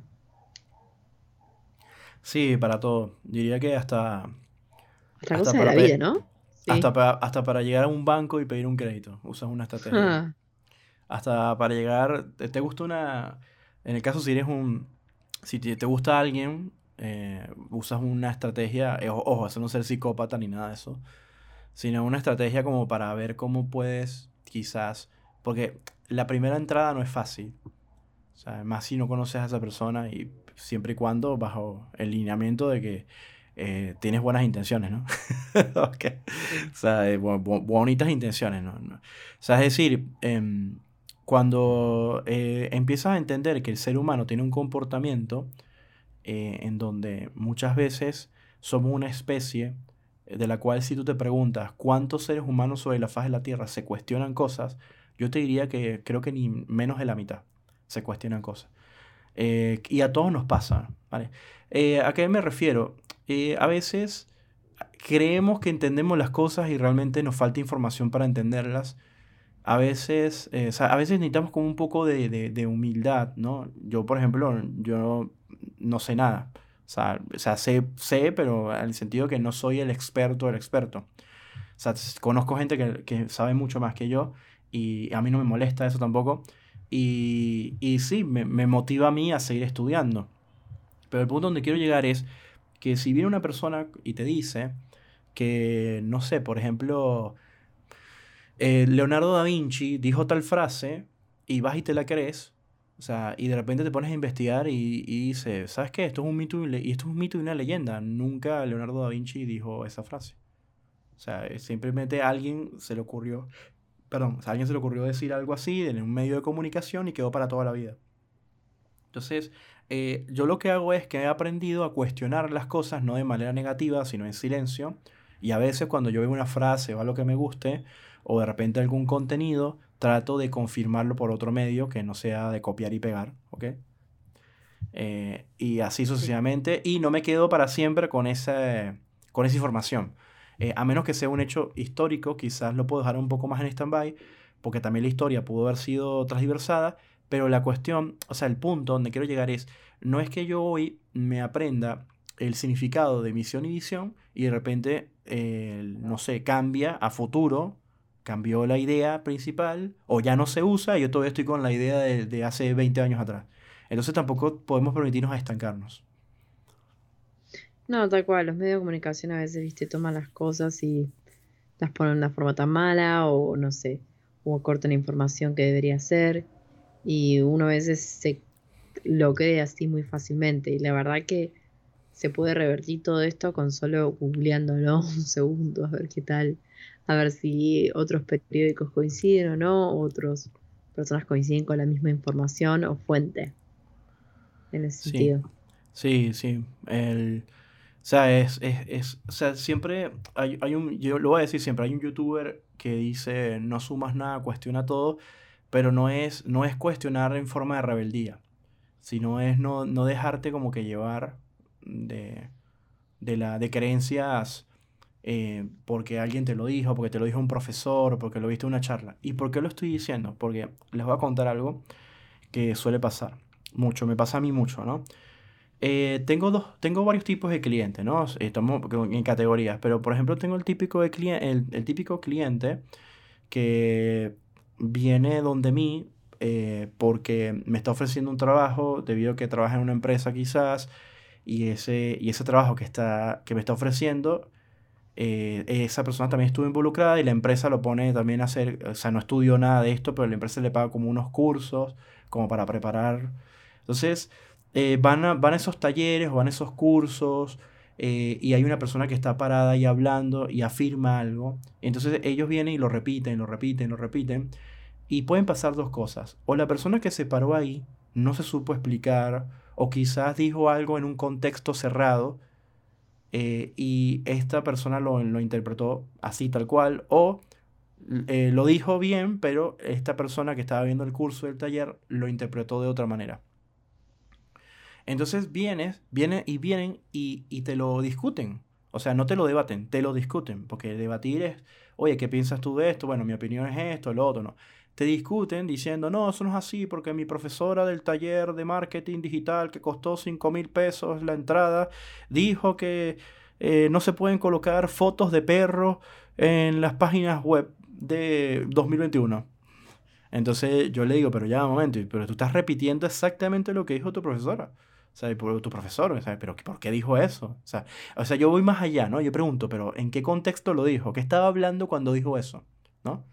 Sí, para todo. Diría que hasta... Hasta, cosas de la vida, ¿no? Hasta, para, hasta para llegar a un banco y pedir un crédito, usas una estrategia. Ah. Hasta para llegar, te, gusta una... En el caso si eres un... Si te, gusta alguien, eh, usas una estrategia, eh, ojo, eso no ser psicópata ni nada de eso, sino una estrategia como para ver cómo puedes quizás, porque la primera entrada no es fácil, o sea, más si no conoces a esa persona y siempre y cuando bajo el lineamiento de que eh, tienes buenas intenciones, ¿no? okay. O sea, eh, bonitas intenciones, ¿no? O sea, es decir, em, cuando eh, empiezas a entender que el ser humano tiene un comportamiento en donde muchas veces somos una especie de la cual si tú te preguntas cuántos seres humanos sobre la faz de la Tierra se cuestionan cosas, yo te diría que creo que ni menos de la mitad se cuestionan cosas. Eh, y a todos nos pasa, ¿vale? Eh, ¿A qué me refiero? Eh, a veces creemos que entendemos las cosas y realmente nos falta información para entenderlas. A veces, a veces necesitamos como un poco de, de, humildad, ¿no? Yo, por ejemplo, yo no sé nada. Sea, o sea sé, sé, pero en el sentido que no soy el experto del experto. O sea, conozco gente que, que sabe mucho más que yo y a mí no me molesta eso tampoco. Y, y sí, me, me, motiva a mí a seguir estudiando. Pero el punto donde quiero llegar es que si viene una persona y te dice que, no sé, por ejemplo, eh, Leonardo da Vinci dijo tal frase y vas y te la crees, o sea, y de repente te pones a investigar y, y dices, ¿sabes qué? Esto es un mito y, esto es un mito y una leyenda. Nunca Leonardo da Vinci dijo esa frase. O sea, simplemente a alguien se le ocurrió, perdón, alguien se le ocurrió decir algo así en un medio de comunicación y quedó para toda la vida. Entonces, eh, yo lo que hago es que he aprendido a cuestionar las cosas no de manera negativa, sino en silencio. Y a veces cuando yo veo una frase o algo que me guste, o de repente algún contenido, trato de confirmarlo por otro medio que no sea de copiar y pegar, ¿ok? Eh, y así sucesivamente, y no me quedo para siempre con, esa, con esa información. Eh, a menos que sea un hecho histórico, quizás lo puedo dejar un poco más en stand-by, porque también la historia pudo haber sido transversada, Pero la cuestión, o sea, el punto donde quiero llegar es, no es que yo hoy me aprenda el significado de misión y visión y de repente, no sé, cambia a futuro, cambió la idea principal o ya no se usa y yo todavía estoy con la idea de, de hace 20 años atrás. Entonces tampoco podemos permitirnos estancarnos. No, tal cual, los medios de comunicación a veces, viste, toman las cosas y las ponen de una forma tan mala o no sé, o cortan información que debería ser y uno a veces se lo cree así muy fácilmente y la verdad que se puede revertir todo esto con solo googleándolo un segundo a ver qué tal, a ver si otros periódicos coinciden o no, otras personas coinciden con la misma información o fuente en ese sentido. Sí, sí, el o sea, es, es, es, o sea, siempre hay, hay, un, yo lo voy a decir siempre, hay un youtuber que dice no sumas nada, cuestiona todo, pero no es, no es cuestionar en forma de rebeldía, sino es no, no dejarte como que llevar de, de, la, de creencias eh, porque alguien te lo dijo, porque te lo dijo un profesor, porque lo viste en una charla. ¿Y por qué lo estoy diciendo? Porque les voy a contar algo que suele pasar mucho, me pasa a mí mucho, ¿no? Eh, tengo, dos, tengo varios tipos de clientes, ¿no? Estamos en categorías, pero por ejemplo tengo el típico, de el, típico cliente que viene donde mí eh, porque me está ofreciendo un trabajo debido a que trabaja en una empresa quizás y ese, y ese trabajo que, está, que me está ofreciendo, eh, esa persona también estuvo involucrada y la empresa lo pone también a hacer, o sea, no estudió nada de esto, pero la empresa le paga como unos cursos como para preparar. Entonces, eh, van, a, van esos talleres o van a esos cursos eh, y hay una persona que está parada y hablando y afirma algo. Entonces ellos vienen y lo repiten, lo repiten, lo repiten. Y pueden pasar dos cosas. O la persona que se paró ahí no se supo explicar o quizás dijo algo en un contexto cerrado eh, y esta persona lo, lo, interpretó así tal cual o lo dijo bien, pero esta persona que estaba viendo el curso del taller lo interpretó de otra manera. Entonces vienes, vienen y vienen y, te lo discuten. O sea, no te lo debaten, te lo discuten. Porque debatir es, oye, ¿qué piensas tú de esto? Bueno, mi opinión es esto, lo otro, no. Te discuten diciendo, no, eso no es así, porque mi profesora del taller de marketing digital que costó 5 mil pesos la entrada, dijo que eh, no se pueden colocar fotos de perros en las páginas web de 2021. Entonces yo le digo, pero ya un momento, pero tú estás repitiendo exactamente lo que dijo tu profesora. O sea, por tu profesor, ¿sabes? Pero ¿por qué dijo eso? O sea, o sea, yo voy más allá, ¿no? Yo pregunto, pero ¿en qué contexto lo dijo? ¿Qué estaba hablando cuando dijo eso? ¿No?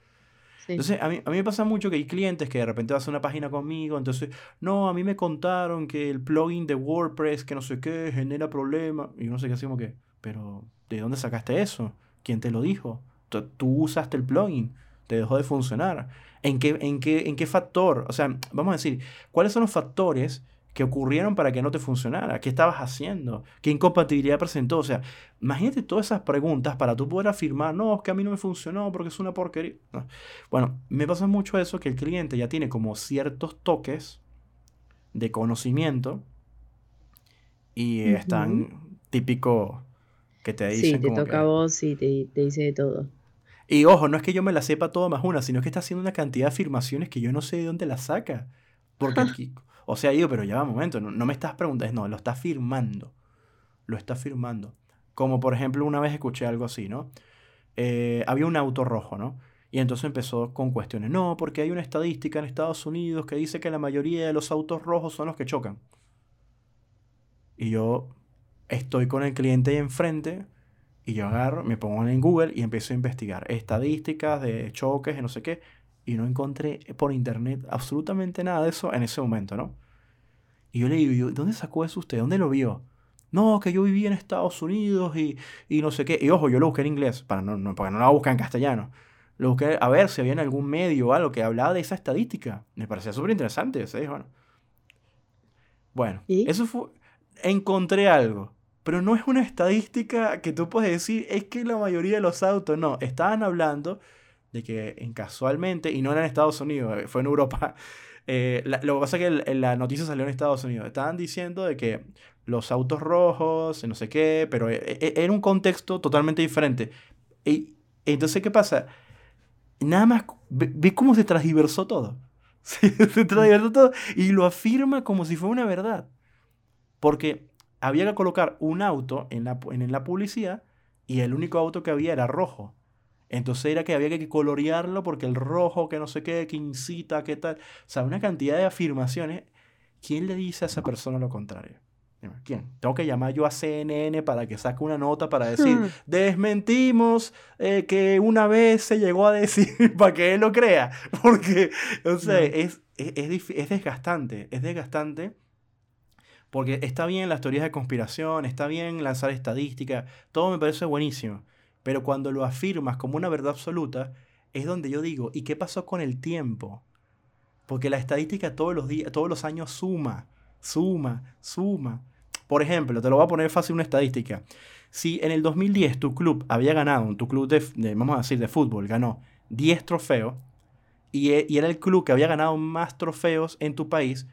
Entonces, a mí, a mí me pasa mucho que hay clientes que de repente a una página conmigo, entonces, no, a mí me contaron que el plugin de WordPress, que no sé qué, genera problemas. Y no sé qué hacemos que, pero ¿de dónde sacaste eso? ¿Quién te lo dijo? Tú, tú usaste el plugin, te dejó de funcionar. ¿En qué, en, qué, ¿En qué factor? O sea, vamos a decir, ¿cuáles son los factores que ocurrieron para que no te funcionara? ¿Qué estabas haciendo? ¿Qué incompatibilidad presentó? O sea, imagínate todas esas preguntas para tú poder afirmar, no, es que a mí no me funcionó porque es una porquería. Bueno, me pasa mucho eso que el cliente ya tiene como ciertos toques de conocimiento y están típico que te dicen. Sí, te toca a vos y te, te dice de todo. Y ojo, no es que yo me la sepa todo más una, sino que está haciendo una cantidad de afirmaciones que yo no sé de dónde la saca. Porque o sea, digo, pero ya va un momento, no, me estás preguntando, no, lo está afirmando. Lo está afirmando. Como por ejemplo, una vez escuché algo así, ¿no? Eh, había un auto rojo, ¿no? Y entonces empezó con cuestiones. No, porque hay una estadística en Estados Unidos que dice que la mayoría de los autos rojos son los que chocan. Y yo estoy con el cliente ahí enfrente y yo agarro, me pongo en Google y empiezo a investigar estadísticas de choques y no sé qué y no encontré por internet absolutamente nada de eso en ese momento, ¿no? Y yo le digo, ¿dónde sacó eso usted? ¿Dónde lo vio? No, que yo viví en Estados Unidos y, y no sé qué. Y ojo, yo lo busqué en inglés, para no, no, porque no la busqué en castellano. Lo busqué a ver si había en algún medio o algo que hablaba de esa estadística. Me parecía súper interesante. ¿sí? Bueno, bueno eso fue... Encontré algo. Pero no es una estadística que tú puedes decir, es que la mayoría de los autos, no, estaban hablando de que en casualmente, y no era en Estados Unidos, eh, fue en Europa, eh, lo que pasa es que la noticia salió en Estados Unidos, estaban diciendo de que los autos rojos, no sé qué, pero eh, era un contexto totalmente diferente. Y entonces, ¿qué pasa? Nada más, ve, cómo se transversó todo. se transgiversó todo y lo afirma como si fuera una verdad. Porque había que colocar un auto en la, en la publicidad y el único auto que había era rojo. Entonces era que había que colorearlo porque el rojo, que no sé qué, que incita, qué tal. O sea, una cantidad de afirmaciones. ¿Quién le dice a esa persona lo contrario? ¿Quién? Tengo que llamar yo a CNN para que saque una nota para decir, hmm. desmentimos eh, que una vez se llegó a decir para que él lo crea. Porque, o sea, es, es, es, desgastante, es desgastante. Porque está bien las teorías de conspiración, está bien lanzar estadísticas, todo me parece buenísimo. Pero cuando lo afirmas como una verdad absoluta, es donde yo digo, ¿y qué pasó con el tiempo? Porque la estadística todos los días, todos los años suma, suma, suma. Por ejemplo, te lo voy a poner fácil una estadística. Si en el 2010 tu club había ganado, tu club de, vamos a decir, de fútbol, ganó 10 trofeos, y, y, era el club que había ganado más trofeos en tu país,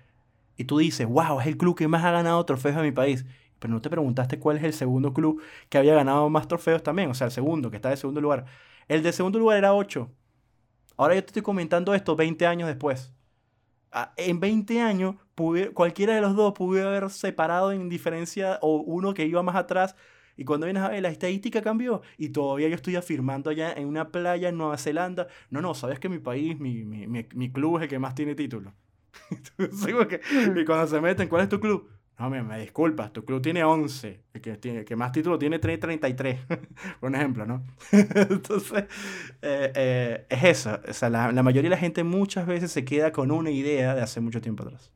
y tú dices, wow, es el club que más ha ganado trofeos en mi país, pero no te preguntaste cuál es el segundo club que había ganado más trofeos también, o sea, el segundo, que está de segundo lugar. El de segundo lugar era 8. Ahora yo te estoy comentando esto 20 años después. Ah, en 20 años, cualquiera de los dos pudo haber separado en diferencia o uno que iba más atrás. Y cuando vienes a ver, la estadística cambió y todavía yo estoy afirmando allá en una playa en Nueva Zelanda, no, no, sabes que mi país, mi, mi, mi, club es el que más tiene títulos. y cuando se meten, ¿cuál es tu club? No, me, me, disculpas, tu club tiene 11, el que, tiene, que más títulos tiene 33, por ejemplo, ¿no? Entonces, eh, eh, es eso, o sea, la, la, mayoría de la gente muchas veces se queda con una idea de hace mucho tiempo atrás.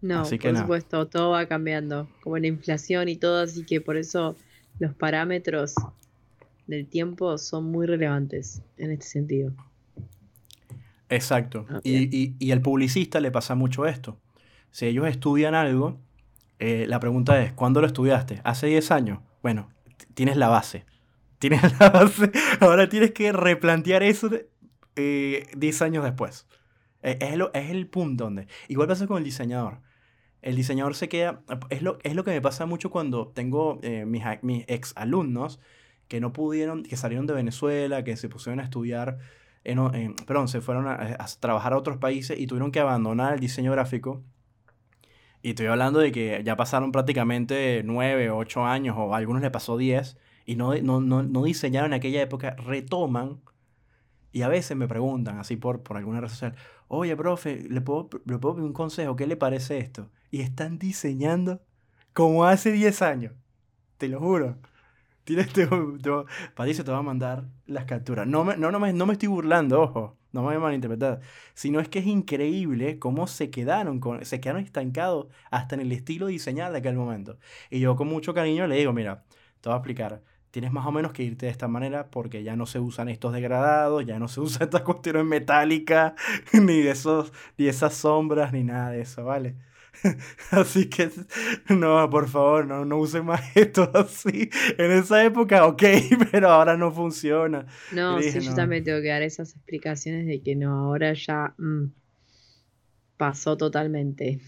No, por supuesto, todo va cambiando, como la inflación y todo, así que por eso los parámetros del tiempo son muy relevantes en este sentido. Exacto, y, y, y al publicista le pasa mucho esto si ellos estudian algo, eh, la pregunta es, ¿cuándo lo estudiaste? ¿Hace 10 años? Bueno, tienes la base. Tienes la base. Ahora tienes que replantear eso 10 eh, años después. E, es, es el punto donde... Igual pasa con el diseñador. El diseñador se queda... Es lo, es lo que me pasa mucho cuando tengo eh, mis, mis ex alumnos que no pudieron, que salieron de Venezuela, que se pusieron a estudiar, en, perdón, se fueron a trabajar a otros países y tuvieron que abandonar el diseño gráfico y estoy hablando de que ya pasaron prácticamente nueve ocho años, o a algunos le pasó diez, y no, no, no, no, diseñaron en aquella época, retoman. Y a veces me preguntan, así por, por alguna red social, oye, profe, ¿le puedo, ¿le puedo pedir un consejo? ¿Qué le parece esto? Y están diseñando como hace diez años. Te lo juro. Tienes, te, te, Patricio te va a mandar las capturas. No me, no, no, me, no me estoy burlando, ojo no me voy a malinterpretar, sino es que es increíble cómo se quedaron, con, se quedaron estancados hasta en el estilo diseñado de aquel momento. Y yo con mucho cariño le digo, mira, te voy a explicar, tienes más o menos que irte de esta manera porque ya no se usan estos degradados, ya no se usan estas cuestiones metálicas, ni esos, ni esas sombras, ni nada de eso, ¿vale? así que, no, por favor, no, no usen más esto así. En esa época, ok, pero ahora no funciona. No, sí, yo también tengo que dar esas explicaciones de que no, ahora ya mm, pasó totalmente,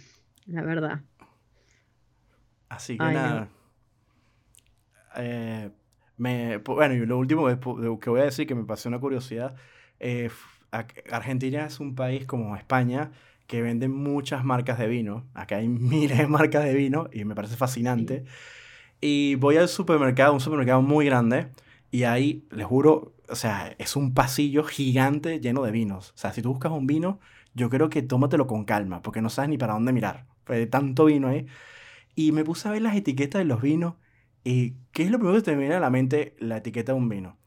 la verdad. Así que nada. Eh, me, bueno, y lo último que voy a decir que me pasó una curiosidad. Eh, Argentina es un país como España que venden muchas marcas de vino. Acá hay miles de marcas de vino y me parece fascinante. Y voy al supermercado, un supermercado muy grande, y ahí, les juro, o sea, es un pasillo gigante lleno de vinos. O sea, si tú buscas un vino, yo creo que tómatelo con calma, porque no sabes ni para dónde mirar. De tanto vino ahí. Y me puse a ver las etiquetas de los vinos. ¿Y qué es lo primero que te viene a la mente la etiqueta de un vino?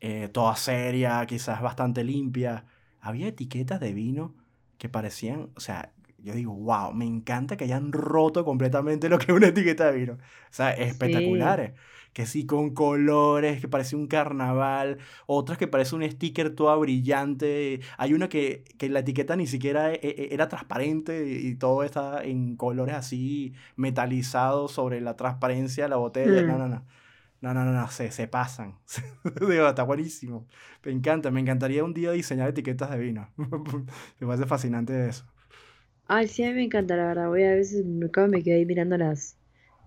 Eh, toda seria, quizás bastante limpia. Había etiquetas de vino que parecían, o sea, yo digo, wow, me encanta que hayan roto completamente lo que es una etiqueta de vino. O sea, espectaculares. Que sí, con colores, que parece un carnaval, otras que parece un sticker toda brillante. Hay una que, que la etiqueta ni siquiera e, e, era transparente y todo está en colores así metalizados sobre la transparencia de la botella. Mm. no, no. No, no, no, no, se, se pasan. Digo, está buenísimo. Me encanta, me encantaría un día diseñar etiquetas de vino. me parece fascinante eso. Ay, sí, a mí me encanta, la verdad. Voy a veces me quedé ahí mirando las,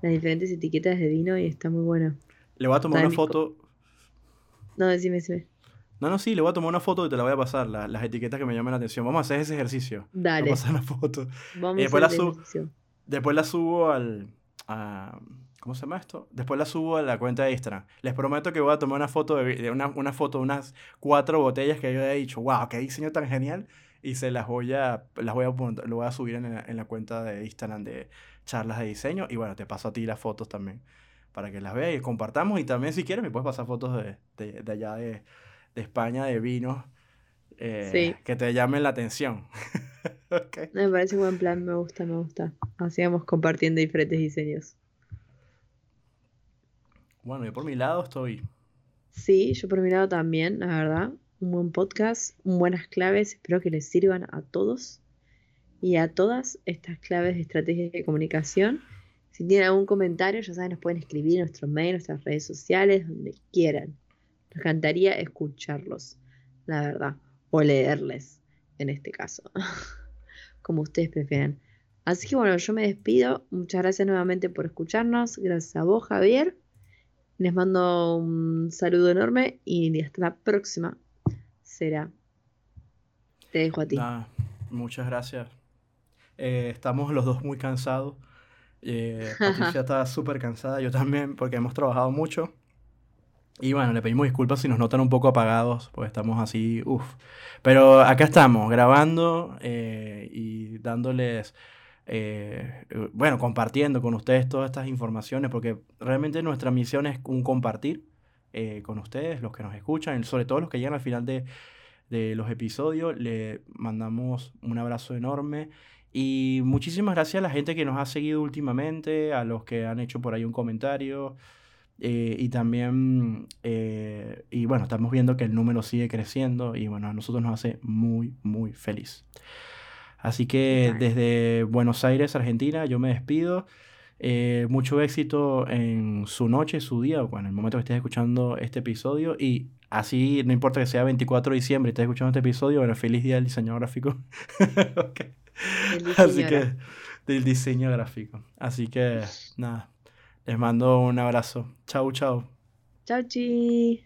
las diferentes etiquetas de vino y está muy bueno. Le voy a tomar una foto. No, decime, decime. No, no, sí, le voy a tomar una foto y te la voy a pasar, las etiquetas que me llaman la atención. Vamos a hacer ese ejercicio. Dale. Vamos a pasar la foto. Vamos a después, hacer la después la subo al... ¿Cómo se llama esto? Después la subo a la cuenta de Instagram. Les prometo que voy a tomar una foto de, una, una, foto de unas cuatro botellas que yo he dicho, wow, qué diseño tan genial. Y se las voy a, las voy a, lo voy a subir en la, en la cuenta de Instagram de charlas de diseño. Y bueno, te paso a ti las fotos también para que las veas y compartamos. Y también si quieres me puedes pasar fotos de, de, de allá de, de, España, de vinos, eh, que te llamen la atención. Me parece un buen plan, me gusta, me gusta. Así vamos compartiendo diferentes diseños. Bueno, yo por mi lado estoy. Sí, yo por mi lado también, la verdad. Un buen podcast, buenas claves. Espero que les sirvan a todos y a todas estas claves de estrategias de comunicación. Si tienen algún comentario, ya saben, nos pueden escribir en nuestro mail, nuestras redes sociales, donde quieran. Nos encantaría escucharlos, la verdad, o leerles, en este caso, como ustedes prefieran. Así que bueno, yo me despido. Muchas gracias nuevamente por escucharnos. Gracias a vos, Javier. Les mando un saludo enorme y hasta la próxima. Será. Te dejo a ti. muchas gracias. Eh, estamos los dos muy cansados. Eh, Patricia está súper cansada, yo también, porque hemos trabajado mucho. Y bueno, le pedimos disculpas si nos notan un poco apagados, pues estamos así, uff. Pero acá estamos, grabando eh, y dándoles eh, bueno, compartiendo con ustedes todas estas informaciones, porque realmente nuestra misión es un compartir eh, con ustedes, los que nos escuchan, sobre todo los que llegan al final de, de los episodios. Le mandamos un abrazo enorme. Y muchísimas gracias a la gente que nos ha seguido últimamente, a los que han hecho por ahí un comentario. Eh, y también, y bueno, estamos viendo que el número sigue creciendo y bueno, a nosotros nos hace muy, muy feliz. Así que desde Buenos Aires, Argentina, yo me despido. Eh, mucho éxito en su noche, su día, o en el momento que estés escuchando este episodio. Y así, no importa que sea 24 de diciembre y estés escuchando este episodio, bueno, feliz día del diseño gráfico. Así que, del diseño gráfico. Así que, nada, les mando un abrazo. Chau, chau. Chau, chi.